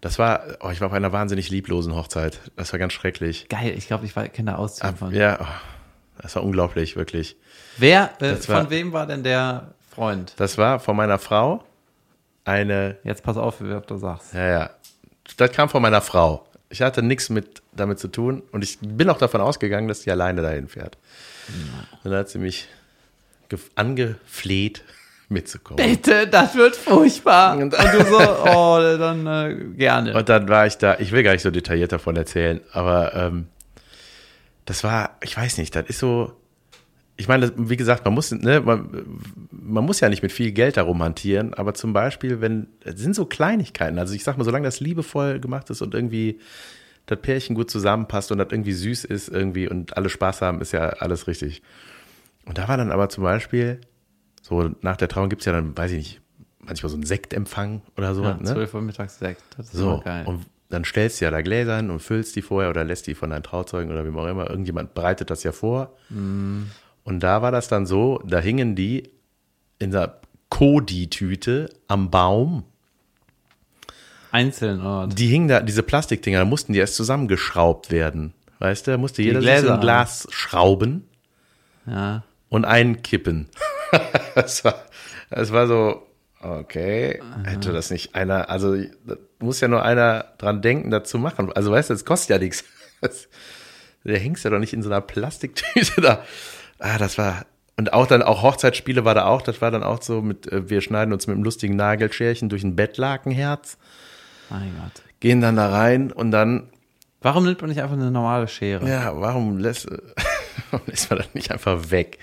Das war, oh, ich war auf einer wahnsinnig lieblosen Hochzeit. Das war ganz schrecklich. Geil, ich glaube, ich kenne da Auszüge von. ja, oh, das war unglaublich, wirklich. Wer, äh, war- von wem war denn der Freund? Das war von meiner Frau eine, Jetzt pass auf, wie du sagst. ja, ja, das kam von meiner Frau. Ich hatte nichts mit damit zu tun und ich bin auch davon ausgegangen, dass sie alleine dahin fährt. Und dann hat sie mich gef- angefleht, [laughs] mitzukommen. Bitte, das wird furchtbar. Und- Und du so, oh, dann äh, gerne. Und dann war ich da, ich will gar nicht so detailliert davon erzählen, aber ähm, das war, ich weiß nicht, das ist so, ich meine, das- wie gesagt, man muss, ne, man, man muss ja nicht mit viel Geld darum hantieren, aber zum Beispiel, wenn, es sind so Kleinigkeiten, also ich sag mal, solange das liebevoll gemacht ist und irgendwie das Pärchen gut zusammenpasst und das irgendwie süß ist irgendwie und alle Spaß haben, ist ja alles richtig. Und da war dann aber zum Beispiel, so nach der Trauung gibt's ja dann, weiß ich nicht, manchmal so einen Sektempfang oder so. ja, ne? 12 Uhr mittags Sekt. Das ist So, geil. und dann stellst du ja da Gläser hin und füllst die vorher oder lässt die von deinen Trauzeugen oder wem auch immer. Irgendjemand bereitet das ja vor. Mhm. Und da war das dann so, da hingen die in der Kodi-Tüte am Baum. Einzeln, oh, Die hingen da, diese Plastikdinger, da mussten die erst zusammengeschraubt werden. Weißt du, da musste jeder sich so ein Glas schrauben ja. und einkippen. [laughs] das, war, das war so, okay, hätte das nicht einer, also da muss ja nur einer dran denken, das zu machen. Also weißt du, das kostet ja nichts. [laughs] Das, der hängst ja doch nicht in so einer Plastiktüte [laughs] da. Ah, das war, und auch dann, auch Hochzeitsspiele war da auch, das war dann auch so mit, äh, wir schneiden uns mit einem lustigen Nagelscherchen durch ein Bettlakenherz, Mein Gott. gehen dann da rein und dann Warum nimmt man nicht einfach eine normale Schere? Ja, warum lässt, [laughs] warum lässt man das nicht einfach weg?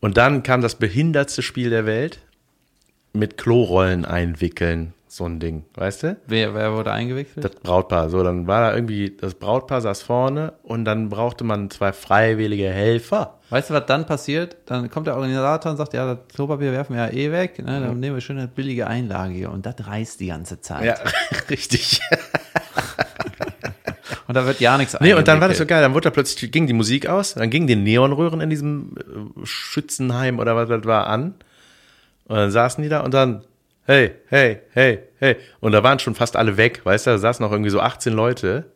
Und dann kam das behindertste Spiel der Welt mit Klorollen einwickeln, so ein Ding, weißt du? Wer, wer wurde eingewickelt? Das Brautpaar. So, dann war da irgendwie, das Brautpaar saß vorne und dann brauchte man zwei freiwillige Helfer. Weißt du, was dann passiert? Dann kommt der Organisator und sagt, ja, das Klopapier werfen wir ja eh weg, ne? dann nehmen wir schön eine billige Einlage hier und das reißt die ganze Zeit. Ja, [laughs] richtig. [laughs] Und da wird ja nichts Nee, und dann war das so geil. Dann wurde da plötzlich, ging die Musik aus, dann gingen die Neonröhren in diesem äh, Schützenheim oder was das war an. Und dann saßen die da und dann, hey, hey, hey, hey. Und da waren schon fast alle weg, weißt du, da saßen noch irgendwie so 18 Leute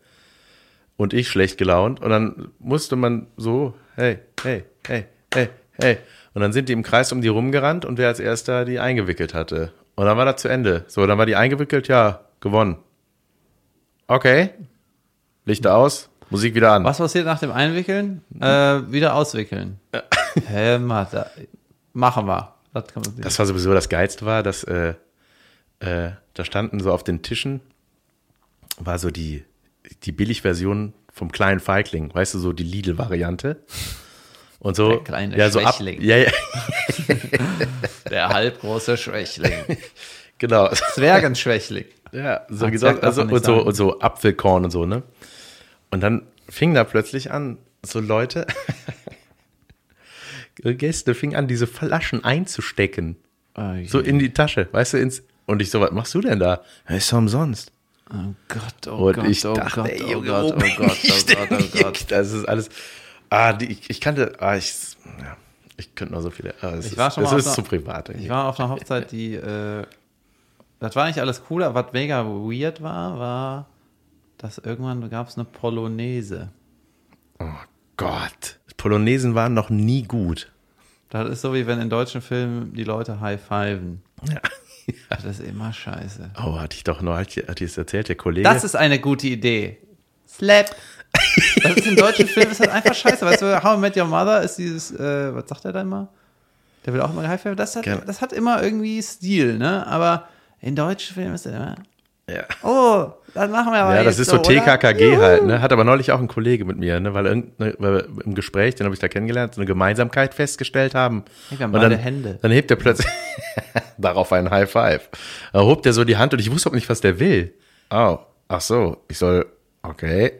und ich schlecht gelaunt. Und dann musste man so, hey, hey, hey, hey, hey. Und dann sind die im Kreis um die rumgerannt und wer als erster die eingewickelt hatte. Und dann war das zu Ende. So, dann war die eingewickelt, ja, gewonnen. Okay. Lichter aus, Musik wieder an. Was passiert nach dem Einwickeln? Äh, wieder auswickeln. Hä, da, machen wir. Das kann man sehen. Das war sowieso das Geilste war, dass äh, äh, da standen so auf den Tischen, war so die, die Billigversion vom kleinen Feigling, weißt du, so die Lidl-Variante. Und so, Der kleine ja, so ab, Schwächling. ja, ja, [laughs] Der halbgroße Schwächling. [laughs] genau, Zwergenschwächling. ja, so, so, Zwerg darf also, und so, und so Apfelkorn und so, ne? Und dann fing da plötzlich an, so Leute, Gäste fingen an, diese Flaschen einzustecken. Oh, So in die Tasche, weißt du, ins, und ich so, was machst du denn da? Ja, ist doch umsonst. oh Gott, oh Und Gott, ich oh dachte, Gott, ey, oh Junge, Gott, oh bin Gott, ich oh Gott, oh hier? Gott. Das ist alles, ah, die, ich, ich kannte, ah, ich, ja, ich könnte noch so viele, ah, es Ich ist, war schon mal ist auf zu einer- privat. Ich irgendwie. war auf einer Hochzeit, die, äh, das war nicht alles cool, aber was mega weird war, war, dass irgendwann gab es eine Polonaise. Oh Gott. Polonesen waren noch nie gut. Das ist so, wie wenn in deutschen Filmen die Leute high-fiven. Ja. [laughs] Das ist immer scheiße. Oh, hatte ich doch nur, hatte ich das erzählt, der Kollege. Das ist eine gute Idee. Slap. Das ist in deutschen [laughs] Filmen ist halt einfach scheiße. Weißt du, How I Met Your Mother ist dieses, äh, was sagt er da immer? Der will auch immer high five. Das hat, Gerne. das hat immer irgendwie Stil, ne? Aber in deutschen Filmen ist er immer Ja. Oh, das machen wir aber Ja, das ist so oder? TKKG Juhu. halt, ne? Hat aber neulich auch ein Kollege mit mir, ne? Weil, irgendeine, weil wir im Gespräch, den habe ich da kennengelernt, so eine Gemeinsamkeit festgestellt haben. Hey, wir haben Und dann, Hände. Dann hebt er plötzlich [laughs] darauf ein High Five. Da hob der so die Hand und ich wusste auch nicht, was der will. Oh, ach so, ich soll, okay.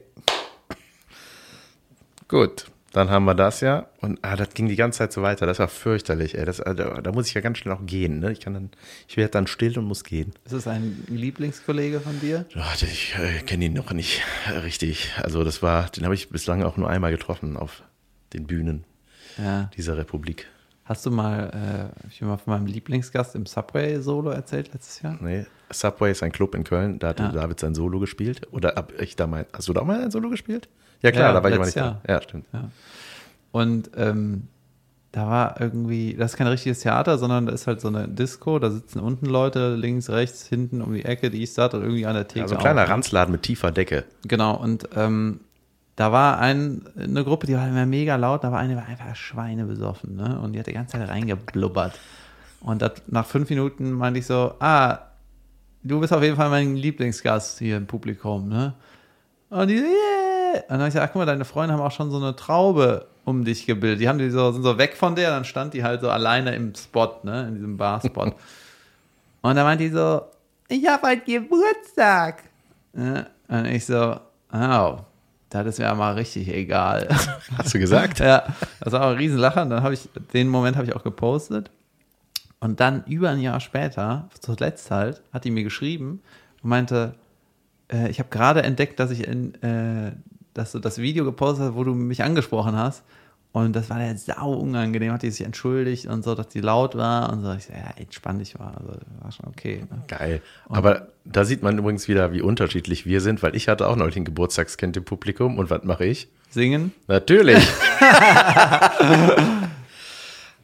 Gut, dann haben wir das ja. Und ah, das ging die ganze Zeit so weiter. Das war fürchterlich, ey. Das, äh, da, da muss ich ja ganz schnell auch gehen, ne? Ich kann dann, ich werde dann still und muss gehen. Ist es ein Lieblingskollege von dir? Ja, ich äh, kenne ihn noch nicht richtig. Also das war, den habe ich bislang auch nur einmal getroffen auf den Bühnen Ja. dieser Republik. Hast du mal, äh, ich mal von meinem Lieblingsgast im Subway Solo erzählt letztes Jahr? Nee, Subway ist ein Club in Köln, da hat Ja. David sein Solo gespielt. Oder hab ich da mal, hast du da mal ein Solo gespielt? Ja klar, Ja, da war ich aber nicht letztes da. Ja, stimmt. Und ähm, da war irgendwie, das ist kein richtiges Theater, sondern da ist halt so eine Disco, da sitzen unten Leute, links, rechts, hinten um die Ecke, die ich satt und irgendwie an der Theke. Also ein auch. kleiner Ranzladen mit tiefer Decke. Genau, und ähm, da war ein, eine Gruppe, die war immer mega laut, da war eine, die war einfach Schweine besoffen, ne? Und die hat die ganze Zeit reingeblubbert. Und das, nach fünf Minuten meinte ich so, ah, du bist auf jeden Fall mein Lieblingsgast hier im Publikum, ne? Und die so, yeah. Und dann habe ich gesagt, ach, guck mal, deine Freunde haben auch schon so eine Traube um dich gebildet. Die haben die so, sind so weg von der, dann stand die halt so alleine im Spot, ne? In diesem Barspot. [laughs] Und dann meinte die so, ich habe heute Geburtstag. Ne? Und ich so, oh, das ist mir mal richtig egal. [laughs] Hast du gesagt? ja, das war auch ein Riesenlacher. Und dann habe ich, den Moment habe ich auch gepostet. Und dann über ein Jahr später, zuletzt halt, hat die mir geschrieben und meinte, äh, ich habe gerade entdeckt, dass ich in, äh, dass du das Video gepostet hast, wo du mich angesprochen hast. Und das war der sau unangenehm, hat die sich entschuldigt und so, dass die laut war und so. Ich so, ja, entspann dich mal. Also war schon okay. Ne? Geil. Aber da sieht man übrigens wieder, wie unterschiedlich wir sind, weil ich hatte auch neulich ein Geburtstagskind im Publikum und was mache ich? Singen. Natürlich. [laughs]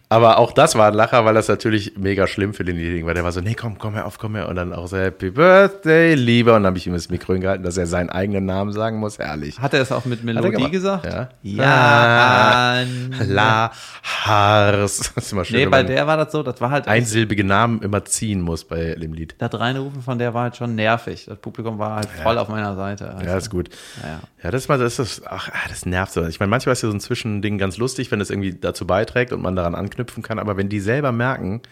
Aber auch das war ein Lacher, weil das natürlich mega schlimm für denjenigen war. Der war so, nee, komm, komm her auf, komm her. Und dann auch so, Happy Birthday, lieber. Und dann habe ich ihm das Mikro hingehalten, dass er seinen eigenen Namen sagen muss. Herrlich. Hat er es auch mit Melodie gesagt? Ja. Ja. La, Hars. Das ist immer schön, Nee, bei der war das so, das war halt einsilbige Namen immer ziehen muss bei dem Lied. das Reinrufen von der war halt schon nervig. Das Publikum war halt voll auf meiner Seite. Also, Ja, ist gut. Ja, ja. Ja, das ist mal, das ist, ach, das nervt so. Ich meine, manchmal ist ja so ein Zwischending ganz lustig, wenn es irgendwie dazu beiträgt und man daran anknüpfen kann, aber wenn die selber merken,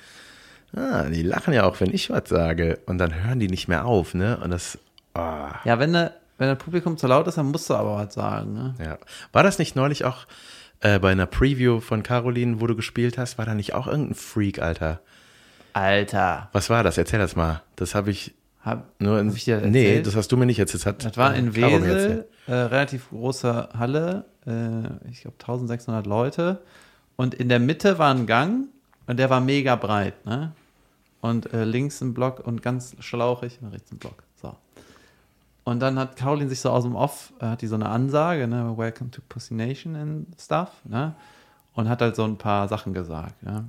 ah, die lachen ja auch, wenn ich was sage, und dann hören die nicht mehr auf, ne? Und das, ah, ja wenn, ne, wenn das Publikum zu laut ist, dann musst du aber was sagen. Ne? ja. War das nicht neulich auch äh, bei einer Preview von Caroline, wo du gespielt hast, war da nicht auch irgendein Freak, Alter? Alter. Was war das? Erzähl das mal. Das habe ich Hab, nur in, hab ich dir Nee, erzählt? das hast du mir nicht erzählt. Das, hat, Das war in Wesel, äh, relativ große Halle, äh, ich glaube 1600 Leute. Und in der Mitte war ein Gang und der war mega breit. Ne? Und äh, links ein Block und ganz schlauchig und rechts ein Block. So. Und dann hat Caroline sich so aus dem Off, äh, hat die so eine Ansage, ne? Welcome to Pussy Nation and stuff, ne? Und hat halt so ein paar Sachen gesagt, ja.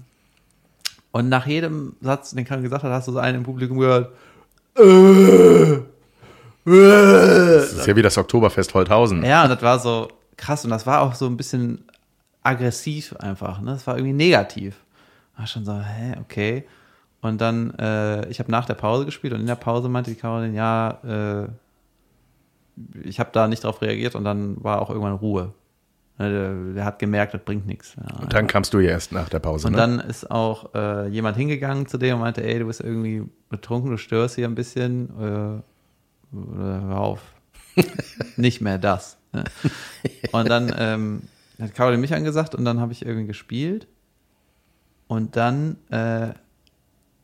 Und nach jedem Satz, den Caroline gesagt hat, hast du so einen im Publikum gehört, Das ist ja wie das Oktoberfest Holthausen. Ja, und das war so krass und das war auch so ein bisschen aggressiv einfach. Ne? Das war irgendwie negativ. War schon so, hä, okay. Und dann, äh, ich habe nach der Pause gespielt und in der Pause meinte die Caroline, ja, äh, ich habe da nicht drauf reagiert und dann war auch irgendwann Ruhe. Ne, Der, der hat gemerkt, das bringt nichts. Ja, Und dann kamst du ja erst nach der Pause, und ne? dann ist auch äh, jemand hingegangen zu dem und meinte, ey, du bist irgendwie betrunken, du störst hier ein bisschen. Äh, hör auf. [laughs] Nicht mehr das. Ne? Und dann ähm, hat Caroline mich angesagt und dann habe ich irgendwie gespielt. Und dann äh,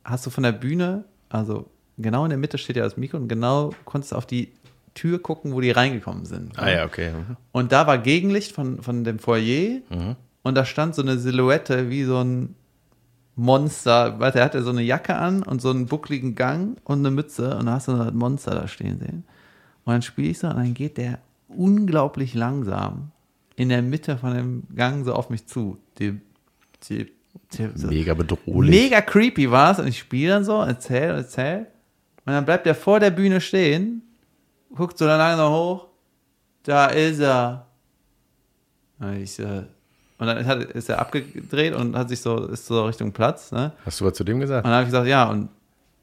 hast du von der Bühne, also genau in der Mitte steht ja das Mikro und genau konntest du auf die Tür gucken, wo die reingekommen sind. ah ja, okay. Mhm. Und da war Gegenlicht von, von dem Foyer und da stand so eine Silhouette wie so ein Monster. Warte, er hatte so eine Jacke an und so einen buckligen Gang und eine Mütze und da hast du so ein Monster da stehen sehen. Und dann spiele ich so und dann geht der unglaublich langsam in der Mitte von dem Gang so auf mich zu. Die, die, die, so. Mega bedrohlich. Mega creepy war es und ich spiele dann so, erzähl, erzähl. Und dann bleibt er vor der Bühne stehen, guckt so dann langsam hoch, da ist er. Und, ich, so, und dann hat, ist er abgedreht und hat sich so, ist so Richtung Platz, ne? Hast du was zu dem gesagt? Und dann habe ich gesagt, ja, und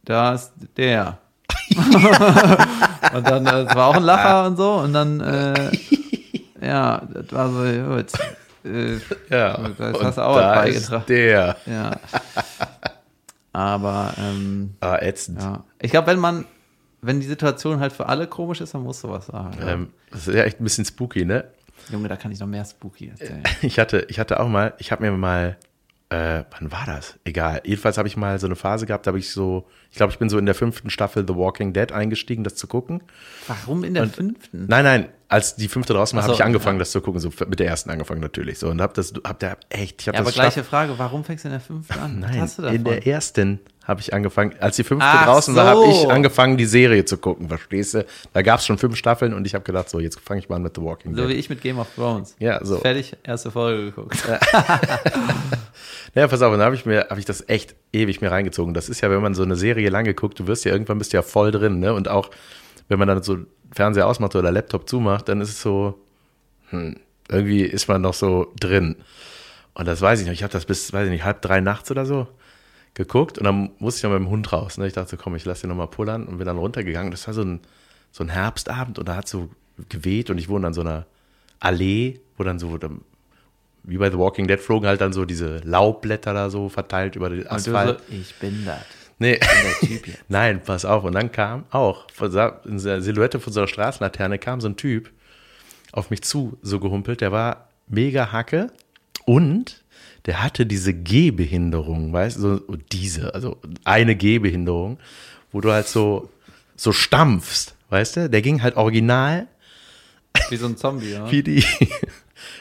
da ist der. [laughs] [laughs] und dann, es war auch ein Lacher und so. Und dann, äh, [laughs] ja, das war so, gut. Äh, Ja, Das und hast du auch da beigetragen. der. ja. Aber, ähm, Ah, ätzend. ja. Ich glaube, wenn man, wenn die Situation halt für alle komisch ist, dann musst du was sagen. Ähm, das ist ja echt ein bisschen spooky, ne? Junge, da kann ich noch mehr spooky erzählen. [laughs] Ich hatte, ich hatte auch mal, ich habe mir mal, äh, wann war das? Egal. Jedenfalls habe ich mal so eine Phase gehabt, da habe ich so, ich glaube, ich bin so in der fünften Staffel The Walking Dead eingestiegen, das zu gucken. Warum in der fünften? Nein, nein, als die fünfte draußen war, Ach habe so, ich angefangen, ja. das zu gucken, so mit der ersten angefangen natürlich. So und hab das, hab da echt, ich habe Ja, aber gleiche Frage, warum fängst du in der fünften an? Nein, hast du davon? in der ersten habe ich angefangen, als die fünfte Ach draußen war, habe so. ich angefangen, die Serie zu gucken, verstehst du? Da gab es schon fünf Staffeln und ich habe gedacht, so, jetzt fange ich mal an mit The Walking so wie Dead. ich mit Game of Thrones. Ja, so. Fertig, erste Folge geguckt. Ja, [laughs] pass auf, und dann habe ich mir, habe ich das echt ewig mir reingezogen. Das ist ja, wenn man so eine Serie lange guckt, du wirst ja irgendwann bist du ja voll drin, ne? Und auch, wenn man dann so Fernseher ausmacht oder Laptop zumacht, dann ist es so, hm, irgendwie ist man noch so drin. Und das weiß ich noch, ich habe das bis, weiß ich nicht, halb drei nachts oder so geguckt und dann musste ich noch mit dem Hund raus. Ne? Ich dachte, komm, ich lasse den nochmal pullern und bin dann runtergegangen. Das war so ein, so ein Herbstabend und da hat so geweht und ich wohne an so einer Allee, wo dann so, wie bei The Walking Dead flogen halt dann so diese Laubblätter da so verteilt über den Asphalt. so, ich bin das. Nee. [laughs] Nein, pass auf. Und dann kam auch, in der Silhouette von so einer Straßenlaterne kam so ein Typ auf mich zu, so gehumpelt. Der war mega Hacke und der hatte diese Gehbehinderung, weißt du, so diese, also eine Gehbehinderung, wo du halt so, so stampfst, weißt du? Der ging halt original Wie so ein Zombie, ja. [laughs] wie die.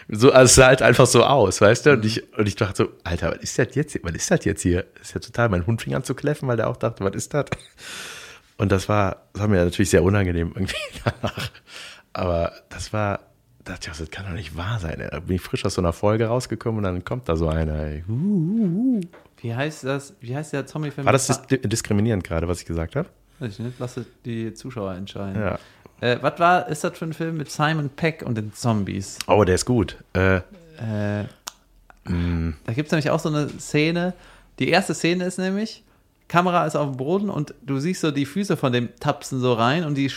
So, also es sah halt einfach so aus, weißt du? Und ich, und ich dachte so, Alter, was ist das jetzt hier? Was ist das jetzt hier? Das ist ja total mein Hund fing an zu kläffen, weil der auch dachte, was ist das? Und das war, das war mir natürlich sehr unangenehm irgendwie [laughs] danach. Aber das war, dachte ich, auch so, das kann doch nicht wahr sein. Da bin ich frisch aus so einer Folge rausgekommen und dann kommt da so einer. Ey. Wie heißt das? Wie heißt der Zombie-Film? War das dis diskriminierend gerade, was ich gesagt habe? Weiß ich nicht, lass die Zuschauer entscheiden. Ja. Äh, was war, ist das für ein Film mit Simon Peck und den Zombies? Oh, der ist gut. Äh, Äh, Da gibt es nämlich auch so eine Szene. Die erste Szene ist nämlich, Kamera ist auf dem Boden und du siehst so die Füße von dem tapsen so rein und die,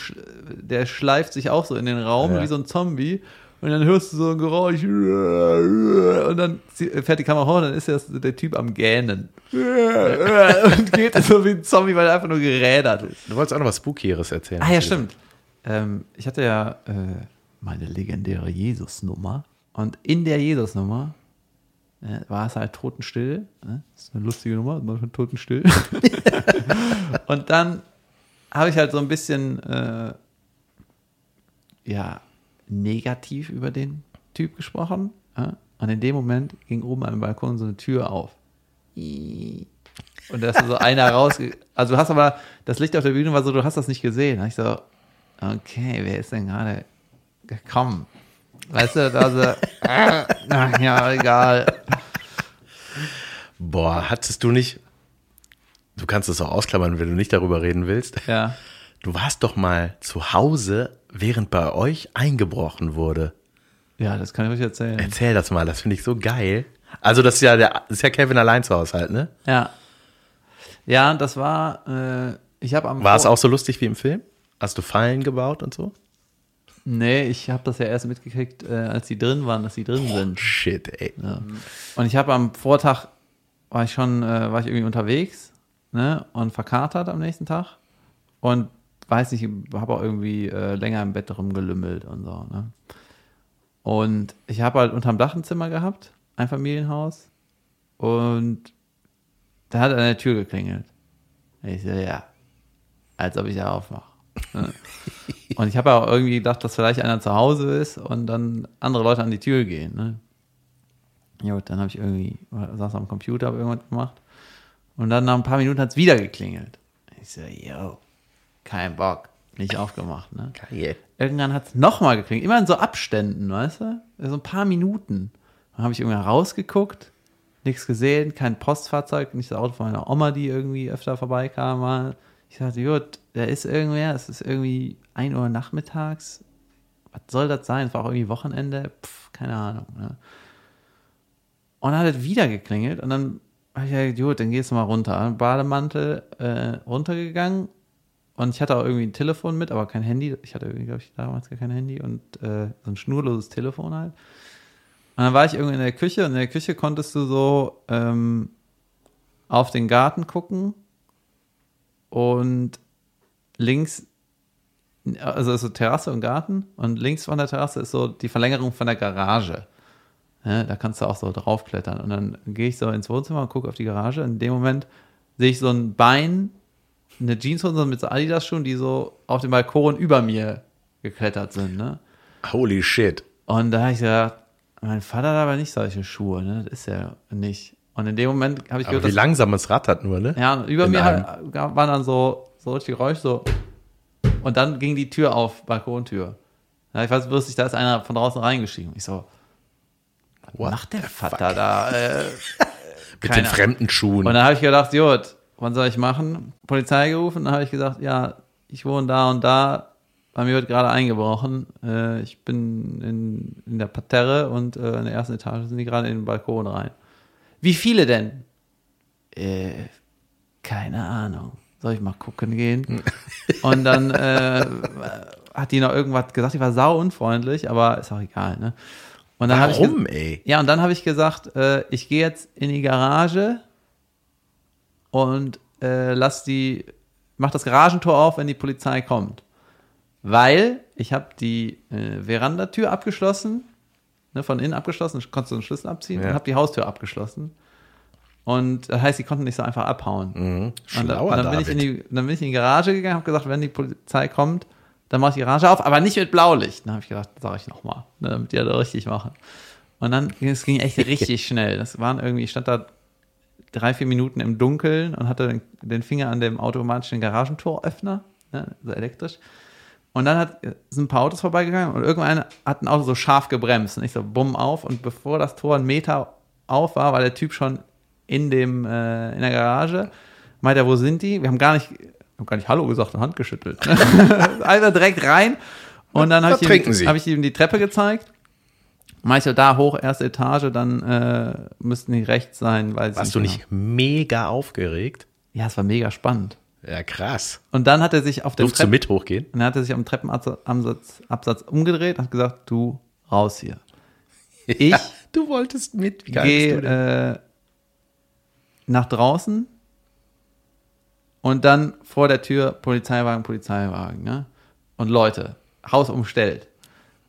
der schleift sich auch so in den Raum Ja. wie so ein Zombie. Und dann hörst du so ein Geräusch und dann fährt die Kamera hoch und dann ist das, der Typ am Gähnen. [laughs] und geht so wie ein Zombie, weil er einfach nur gerädert ist. du wolltest auch noch was Spookieres erzählen. Ah ja, stimmt. Ähm, ich hatte ja äh, meine legendäre Jesus-Nummer. Und in der Jesus-Nummer äh, war es halt totenstill. Ne? Das ist eine lustige Nummer, manchmal totenstill. [laughs] und dann habe ich halt so ein bisschen äh, ja, negativ über den Typ gesprochen. Ja? Und in dem Moment ging oben am Balkon so eine Tür auf. Und da ist so einer rausge... Also du hast aber, das Licht auf der Bühne war so, du hast das nicht gesehen. Ich so, okay, wer ist denn gerade gekommen? Weißt du, da so, äh, [laughs] ach, ja, egal. Boah, hattest du nicht, du kannst es auch ausklammern, wenn du nicht darüber reden willst. Ja. Du warst doch mal zu Hause, während bei euch eingebrochen wurde. Ja, das kann ich euch erzählen. Erzähl das mal, das finde ich so geil. Also das ist ja der, das ist ja Kevin allein zu Hause halt, ne? Ja. Ja, das war, äh, ich habe am War es auch so lustig wie im Film? Hast du Fallen gebaut und so? Nee, ich habe das ja erst mitgekriegt, äh, als die drin waren, dass sie drin sind. Shit, ey. Ja. Und ich habe am Vortag war ich schon, äh, war ich irgendwie unterwegs, ne, und verkatert am nächsten Tag und weiß nicht, habe auch irgendwie äh, länger im Bett rumgelümmelt und so, ne. Und ich habe halt unterm Dach ein Zimmer gehabt, ein Familienhaus und da hat an der Tür geklingelt. Ich so, ja, als ob ich da aufmache. Und ich habe auch irgendwie gedacht, dass vielleicht einer zu Hause ist und dann andere Leute an die Tür gehen. Ne? Ja, gut, dann habe ich irgendwie, saß am Computer, habe irgendwas gemacht. Und dann nach ein paar Minuten hat es wieder geklingelt. Ich so, yo, kein Bock. Nicht aufgemacht, ne? Geil. Irgendwann hat es nochmal geklingelt. Immer in so Abständen, weißt du? So ein paar Minuten. Dann habe ich irgendwie rausgeguckt, nichts gesehen, kein Postfahrzeug, nicht das Auto von meiner Oma, die irgendwie öfter vorbeikam. Mal. Ich sagte, gut, da ist irgendwer, es ist irgendwie 1 Uhr nachmittags. Was soll das sein? Es war auch irgendwie Wochenende, Pff, keine Ahnung. Ne? Und dann hat es wieder geklingelt und dann habe ich gesagt, gut, dann gehst du mal runter. Bademantel äh, runtergegangen, Und ich hatte auch irgendwie ein Telefon mit, aber kein Handy. Ich hatte irgendwie, glaube ich, damals gar kein Handy und äh, so ein schnurloses Telefon halt. Und dann war ich irgendwie in der Küche und in der Küche konntest du so ähm, auf den Garten gucken und links, also so Terrasse und Garten und links von der Terrasse ist so die Verlängerung von der Garage. Ja, da kannst du auch so draufklettern. Und dann gehe ich so ins Wohnzimmer und gucke auf die Garage. In dem Moment sehe ich so ein Bein, eine Jeanshose mit so Adidas-Schuhen, die so auf dem Balkon über mir geklettert sind. Ne? Holy shit. Und da habe ich gedacht, mein Vater hat aber nicht solche Schuhe, ne? Das ist ja nicht. Und in dem Moment habe ich Aber gehört, wie dass, langsam es rattert nur, ne? ja, über In mir halt, waren dann so, so richtig Geräusch, so. Und dann ging die Tür auf, Balkontür. Ja, ich weiß lustig, da ist einer von draußen reingestiegen. Ich so, was What macht der Vater fuck? da? Äh, [laughs] Mit den fremden Schuhen. und dann habe ich gedacht, Jod, was soll ich machen? Polizei gerufen, dann habe ich gesagt, ja, ich wohne da und da, bei mir wird gerade eingebrochen. Äh, ich bin in, in der Parterre und äh, in der ersten Etage sind die gerade in den Balkon rein. Wie viele denn? Äh, keine Ahnung. Soll ich mal gucken gehen? [laughs] und dann äh, hat die noch irgendwas gesagt, die war sau unfreundlich, aber ist auch egal, ne? Und dann habe ich Warum, ey? ja, und dann habe ich gesagt, äh, ich gehe jetzt in die Garage und äh, lass die, mach das Garagentor auf, wenn die Polizei kommt. Weil ich habe die äh, Verandatür abgeschlossen, ne, von innen abgeschlossen, konntest du den Schlüssel abziehen Ja. und habe die Haustür abgeschlossen. Und das heißt, die konnten nicht so einfach abhauen. Mhm. Und, dann, Schlauer und dann, bin ich in die, dann bin ich in die Garage gegangen, habe gesagt, wenn die Polizei kommt, dann mache ich die Garage auf, aber nicht mit Blaulicht. Dann habe ich gedacht, sage ich nochmal, ne, damit die das richtig machen. Und dann, ging es ging echt [laughs] richtig schnell. Das waren irgendwie, ich stand da drei, vier Minuten im Dunkeln und hatte den, den Finger an dem automatischen Garagentoröffner, ne, so elektrisch. Und dann hat, sind ein paar Autos vorbeigegangen und irgendwann hat ein Auto so scharf gebremst und ich so bumm auf und bevor das Tor einen Meter auf war, war der Typ schon in dem, äh, in der Garage. Meint er, wo sind die? Wir haben gar nicht, haben gar nicht Hallo gesagt und Hand geschüttelt. [laughs] Einfach direkt rein. Und dann habe ich, hab ich ihm die Treppe gezeigt. Meinte so, da hoch, erste Etage, dann äh, müssten die rechts sein. Weil Warst du nicht mega aufgeregt? Ja, es war mega spannend. Ja, krass. Und dann hat er sich auf dem Durfst du Treppen, mit hochgehen? und dann hat er sich am Treppenabsatz Absatz umgedreht und hat gesagt, du raus hier. [laughs] Ich du wolltest mit. Wie geil du denn? äh, nach draußen und dann vor der Tür Polizeiwagen, Polizeiwagen, ne? Und Leute, Haus umstellt.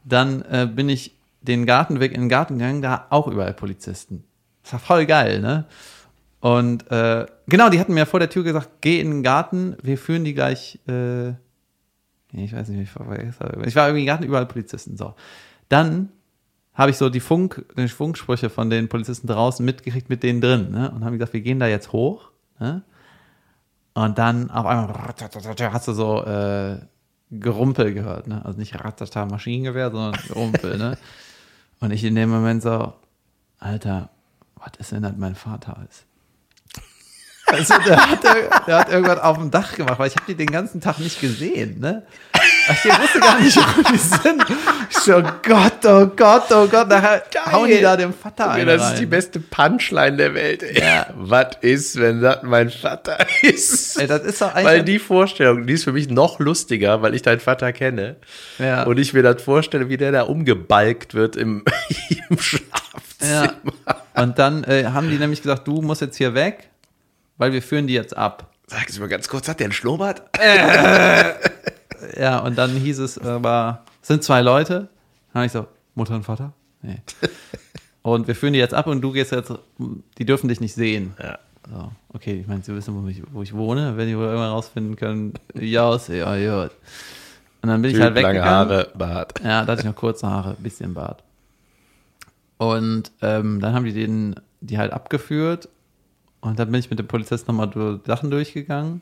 Dann äh, bin ich den Gartenweg in den Garten gegangen, da auch überall Polizisten. Das war voll geil, ne? Und äh, genau, die hatten mir vor der Tür gesagt, geh in den Garten, wir führen die gleich, äh, ich weiß nicht, ich war, ich war irgendwie im Garten, überall Polizisten, so. Dann habe ich so die Funk, die Funksprüche von den Polizisten draußen mitgekriegt mit denen drin, ne? Und haben gesagt, wir gehen da jetzt hoch, ne? Und dann auf einmal hast du so äh, Gerumpel gehört, ne? Also nicht Ratata Maschinengewehr, sondern Gerumpel, ne? [laughs] Und ich in dem Moment so, Alter, was ist denn das mein Vater ist? Also, der, hat, der hat irgendwas auf dem Dach gemacht, weil ich habe die den ganzen Tag nicht gesehen, ne? Ich wusste gar nicht, wo die sind. So, Gott, oh Gott, oh Gott, nachher hauen die da dem Vater ein. das ist die beste Punchline der Welt. Ey. Ja. Was ist, wenn das mein Vater ist? Ey, das ist doch eigentlich. weil die Vorstellung, die ist für mich noch lustiger, weil ich deinen Vater kenne. Ja. Und ich mir das vorstelle, wie der da umgebalgt wird im, [laughs] im Schlafzimmer. Ja. Und dann äh, haben die nämlich gesagt, du musst jetzt hier weg, weil wir führen die jetzt ab. Sag es mal ganz kurz, hat der einen Schnurrbart? Ja, und dann hieß es aber, es sind zwei Leute. Dann habe ich so, Mutter und Vater? Nee. [laughs] Und wir führen die jetzt ab und du gehst jetzt, die dürfen dich nicht sehen. Ja. So, okay, ich meine, sie wissen, wo ich, wo ich wohne, wenn die wohl irgendwann rausfinden können, ja, ja, ja. Und dann bin ich halt Typ, lange weggegangen. Haare, Bart. Ja, da hatte ich noch kurze Haare, bisschen Bart. Und ähm, dann haben die den, die halt abgeführt. Und dann bin ich mit dem Polizisten nochmal durch Sachen durchgegangen,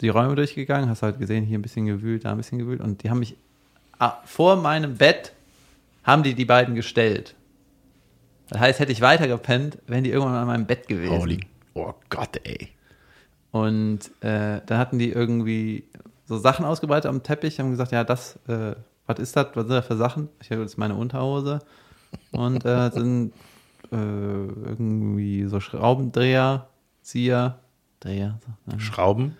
die Räume durchgegangen, hast halt gesehen, hier ein bisschen gewühlt, da ein bisschen gewühlt. Und die haben mich ah, vor meinem Bett haben die die beiden gestellt. Das heißt, hätte ich weiter gepennt, wären die irgendwann an meinem Bett gewesen. Holy, oh Gott, ey. Und äh, dann hatten die irgendwie so Sachen ausgebreitet am Teppich, haben gesagt, ja, das, äh, was ist das, was sind das für Sachen? Ich habe jetzt meine Unterhose. Und äh, [laughs] sind äh, irgendwie so Schraubendreher, Zieher, Dreher, so? Schrauben?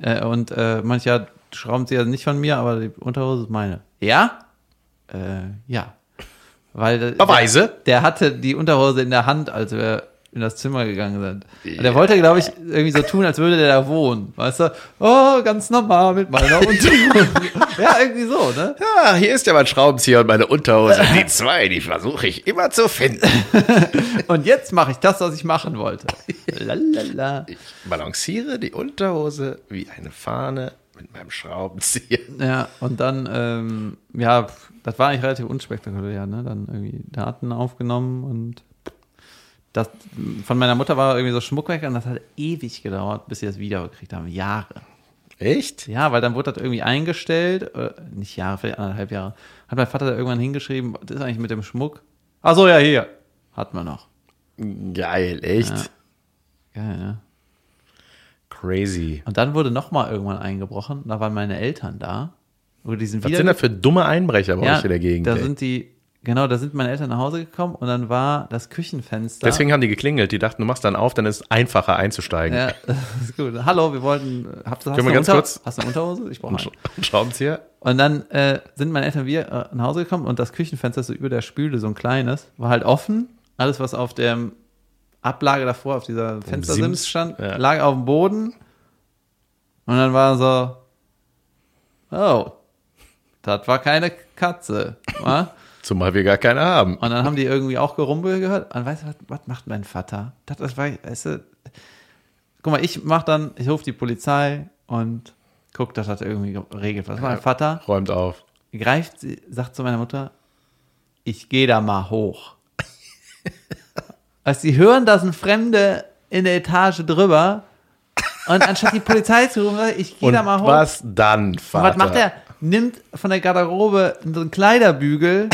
Äh, und äh, mancher Schraubenzieher nicht von mir, aber die Unterhose ist meine. Ja? Äh, ja. Weil der- Beweise? Der, der hatte die Unterhose in der Hand, als wir in das Zimmer gegangen sind. Und der wollte, glaube ich, irgendwie so tun, als würde der da wohnen. Weißt du? Oh, ganz normal mit meiner Unterhose. [laughs] ja, irgendwie so, ne? Ja, hier ist ja mein Schraubenzieher und meine Unterhose. Die zwei, die versuche ich immer zu finden. [laughs] Und jetzt mache ich das, was ich machen wollte. Lalala. Ich balanciere die Unterhose wie eine Fahne mit meinem Schraubenzieher. Ja, und dann, ähm, ja, das war eigentlich relativ unspektakulär, ne? Dann irgendwie Daten aufgenommen und das von meiner Mutter war irgendwie so Schmuck weg und das hat ewig gedauert, bis sie das wiedergekriegt haben. Jahre. Echt? Ja, weil dann wurde das irgendwie eingestellt, äh, nicht Jahre, vielleicht anderthalb Jahre. Hat mein Vater da irgendwann hingeschrieben, was ist eigentlich mit dem Schmuck? Ach so, ja, hier. Hat man noch. Geil, echt? Ja. Geil, ne? Crazy. Und dann wurde nochmal irgendwann eingebrochen, da waren meine Eltern da. Oder die sind Was wieder sind da für dumme Einbrecher bei euch in der Gegend? Da ey? sind die, genau, da sind meine Eltern nach Hause gekommen und dann war das Küchenfenster. Deswegen haben die geklingelt. Die dachten, du machst dann auf, dann ist es einfacher einzusteigen. ja, [laughs] das ist gut. Hallo, wir wollten. Hast, du- hast Können wir ganz Unter- kurz- Hast du eine Unterhose? Ich brauche Und [laughs] eine. Sch- Schraubenzieher? Und dann äh, sind meine Eltern wieder äh, nach Hause gekommen und das Küchenfenster so über der Spüle, so ein kleines, war halt offen. Alles, was auf der Ablage davor, auf dieser Fenstersims Sims, stand, ja. lag auf dem Boden. Und dann war so, oh, das war keine Katze. wa? Zumal wir gar keine haben. Und dann haben die irgendwie auch Gerumpel gehört. Und weißt du, was, was macht mein Vater? Das, das war, weißt du, guck mal, ich mach dann, ich rufe die Polizei und guck, dass das irgendwie geregelt wird. Was macht mein Vater? Räumt auf. Greift sie, sagt zu meiner Mutter, ich gehe da mal hoch. Als sie hören, da sind Fremde in der Etage drüber und anstatt die Polizei zu rufen, ich gehe Und da mal hoch. was dann, Und Vater? was macht er? Nimmt von der Garderobe so einen Kleiderbügel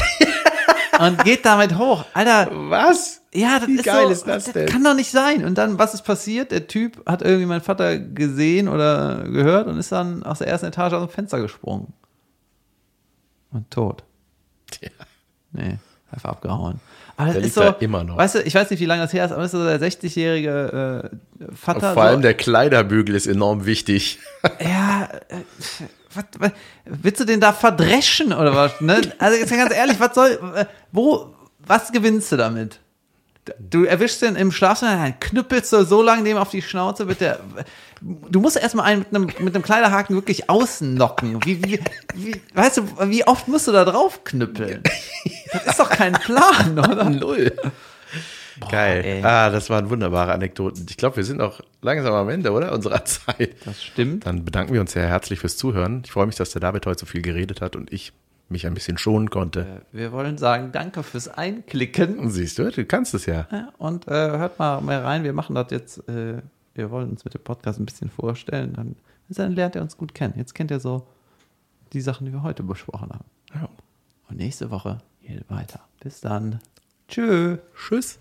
[laughs] und geht damit hoch. Alter, Was? ja, das Wie ist geil so, ist das denn? kann doch nicht sein. Und dann, was ist passiert? Der Typ hat irgendwie meinen Vater gesehen oder gehört und ist dann aus der ersten Etage aus dem Fenster gesprungen. Und tot. Ja. Nee, einfach abgehauen. Aber das Der ist liegt so, immer noch. weißt du, ich weiß nicht, wie lange das her ist, aber das ist so der 60-jährige äh, Vater. Vor allem so, der Kleiderbügel ist enorm wichtig. ja, äh, was, was, willst du den da verdreschen oder was? Ne? Also jetzt ganz ehrlich, was soll, äh, wo, was gewinnst du damit? Du erwischst den im Schlafzimmer, knüppelst du so lange dem auf die Schnauze, wird der, du musst erstmal einen mit einem, mit einem Kleiderhaken wirklich ausnocken. Wie, wie, wie, weißt du, wie oft musst du da drauf knüppeln? Das ist doch kein Plan, oder? Null. Geil. ey. Ah, das waren wunderbare Anekdoten. Ich glaube, wir sind auch langsam am Ende, oder? Unserer [laughs] Zeit. Das stimmt. Dann bedanken wir uns sehr herzlich fürs Zuhören. Ich freue mich, dass der David heute so viel geredet hat und ich mich ein bisschen schonen konnte. Wir wollen sagen, danke fürs Einklicken. Siehst du, du kannst es ja. Und äh, hört mal mehr rein. Wir machen das jetzt. Äh, wir wollen uns mit dem Podcast ein bisschen vorstellen. Dann, dann lernt er uns gut kennen. Jetzt kennt er so die Sachen, die wir heute besprochen haben. Ja. Und nächste Woche geht weiter. Bis dann. Tschö. Tschüss.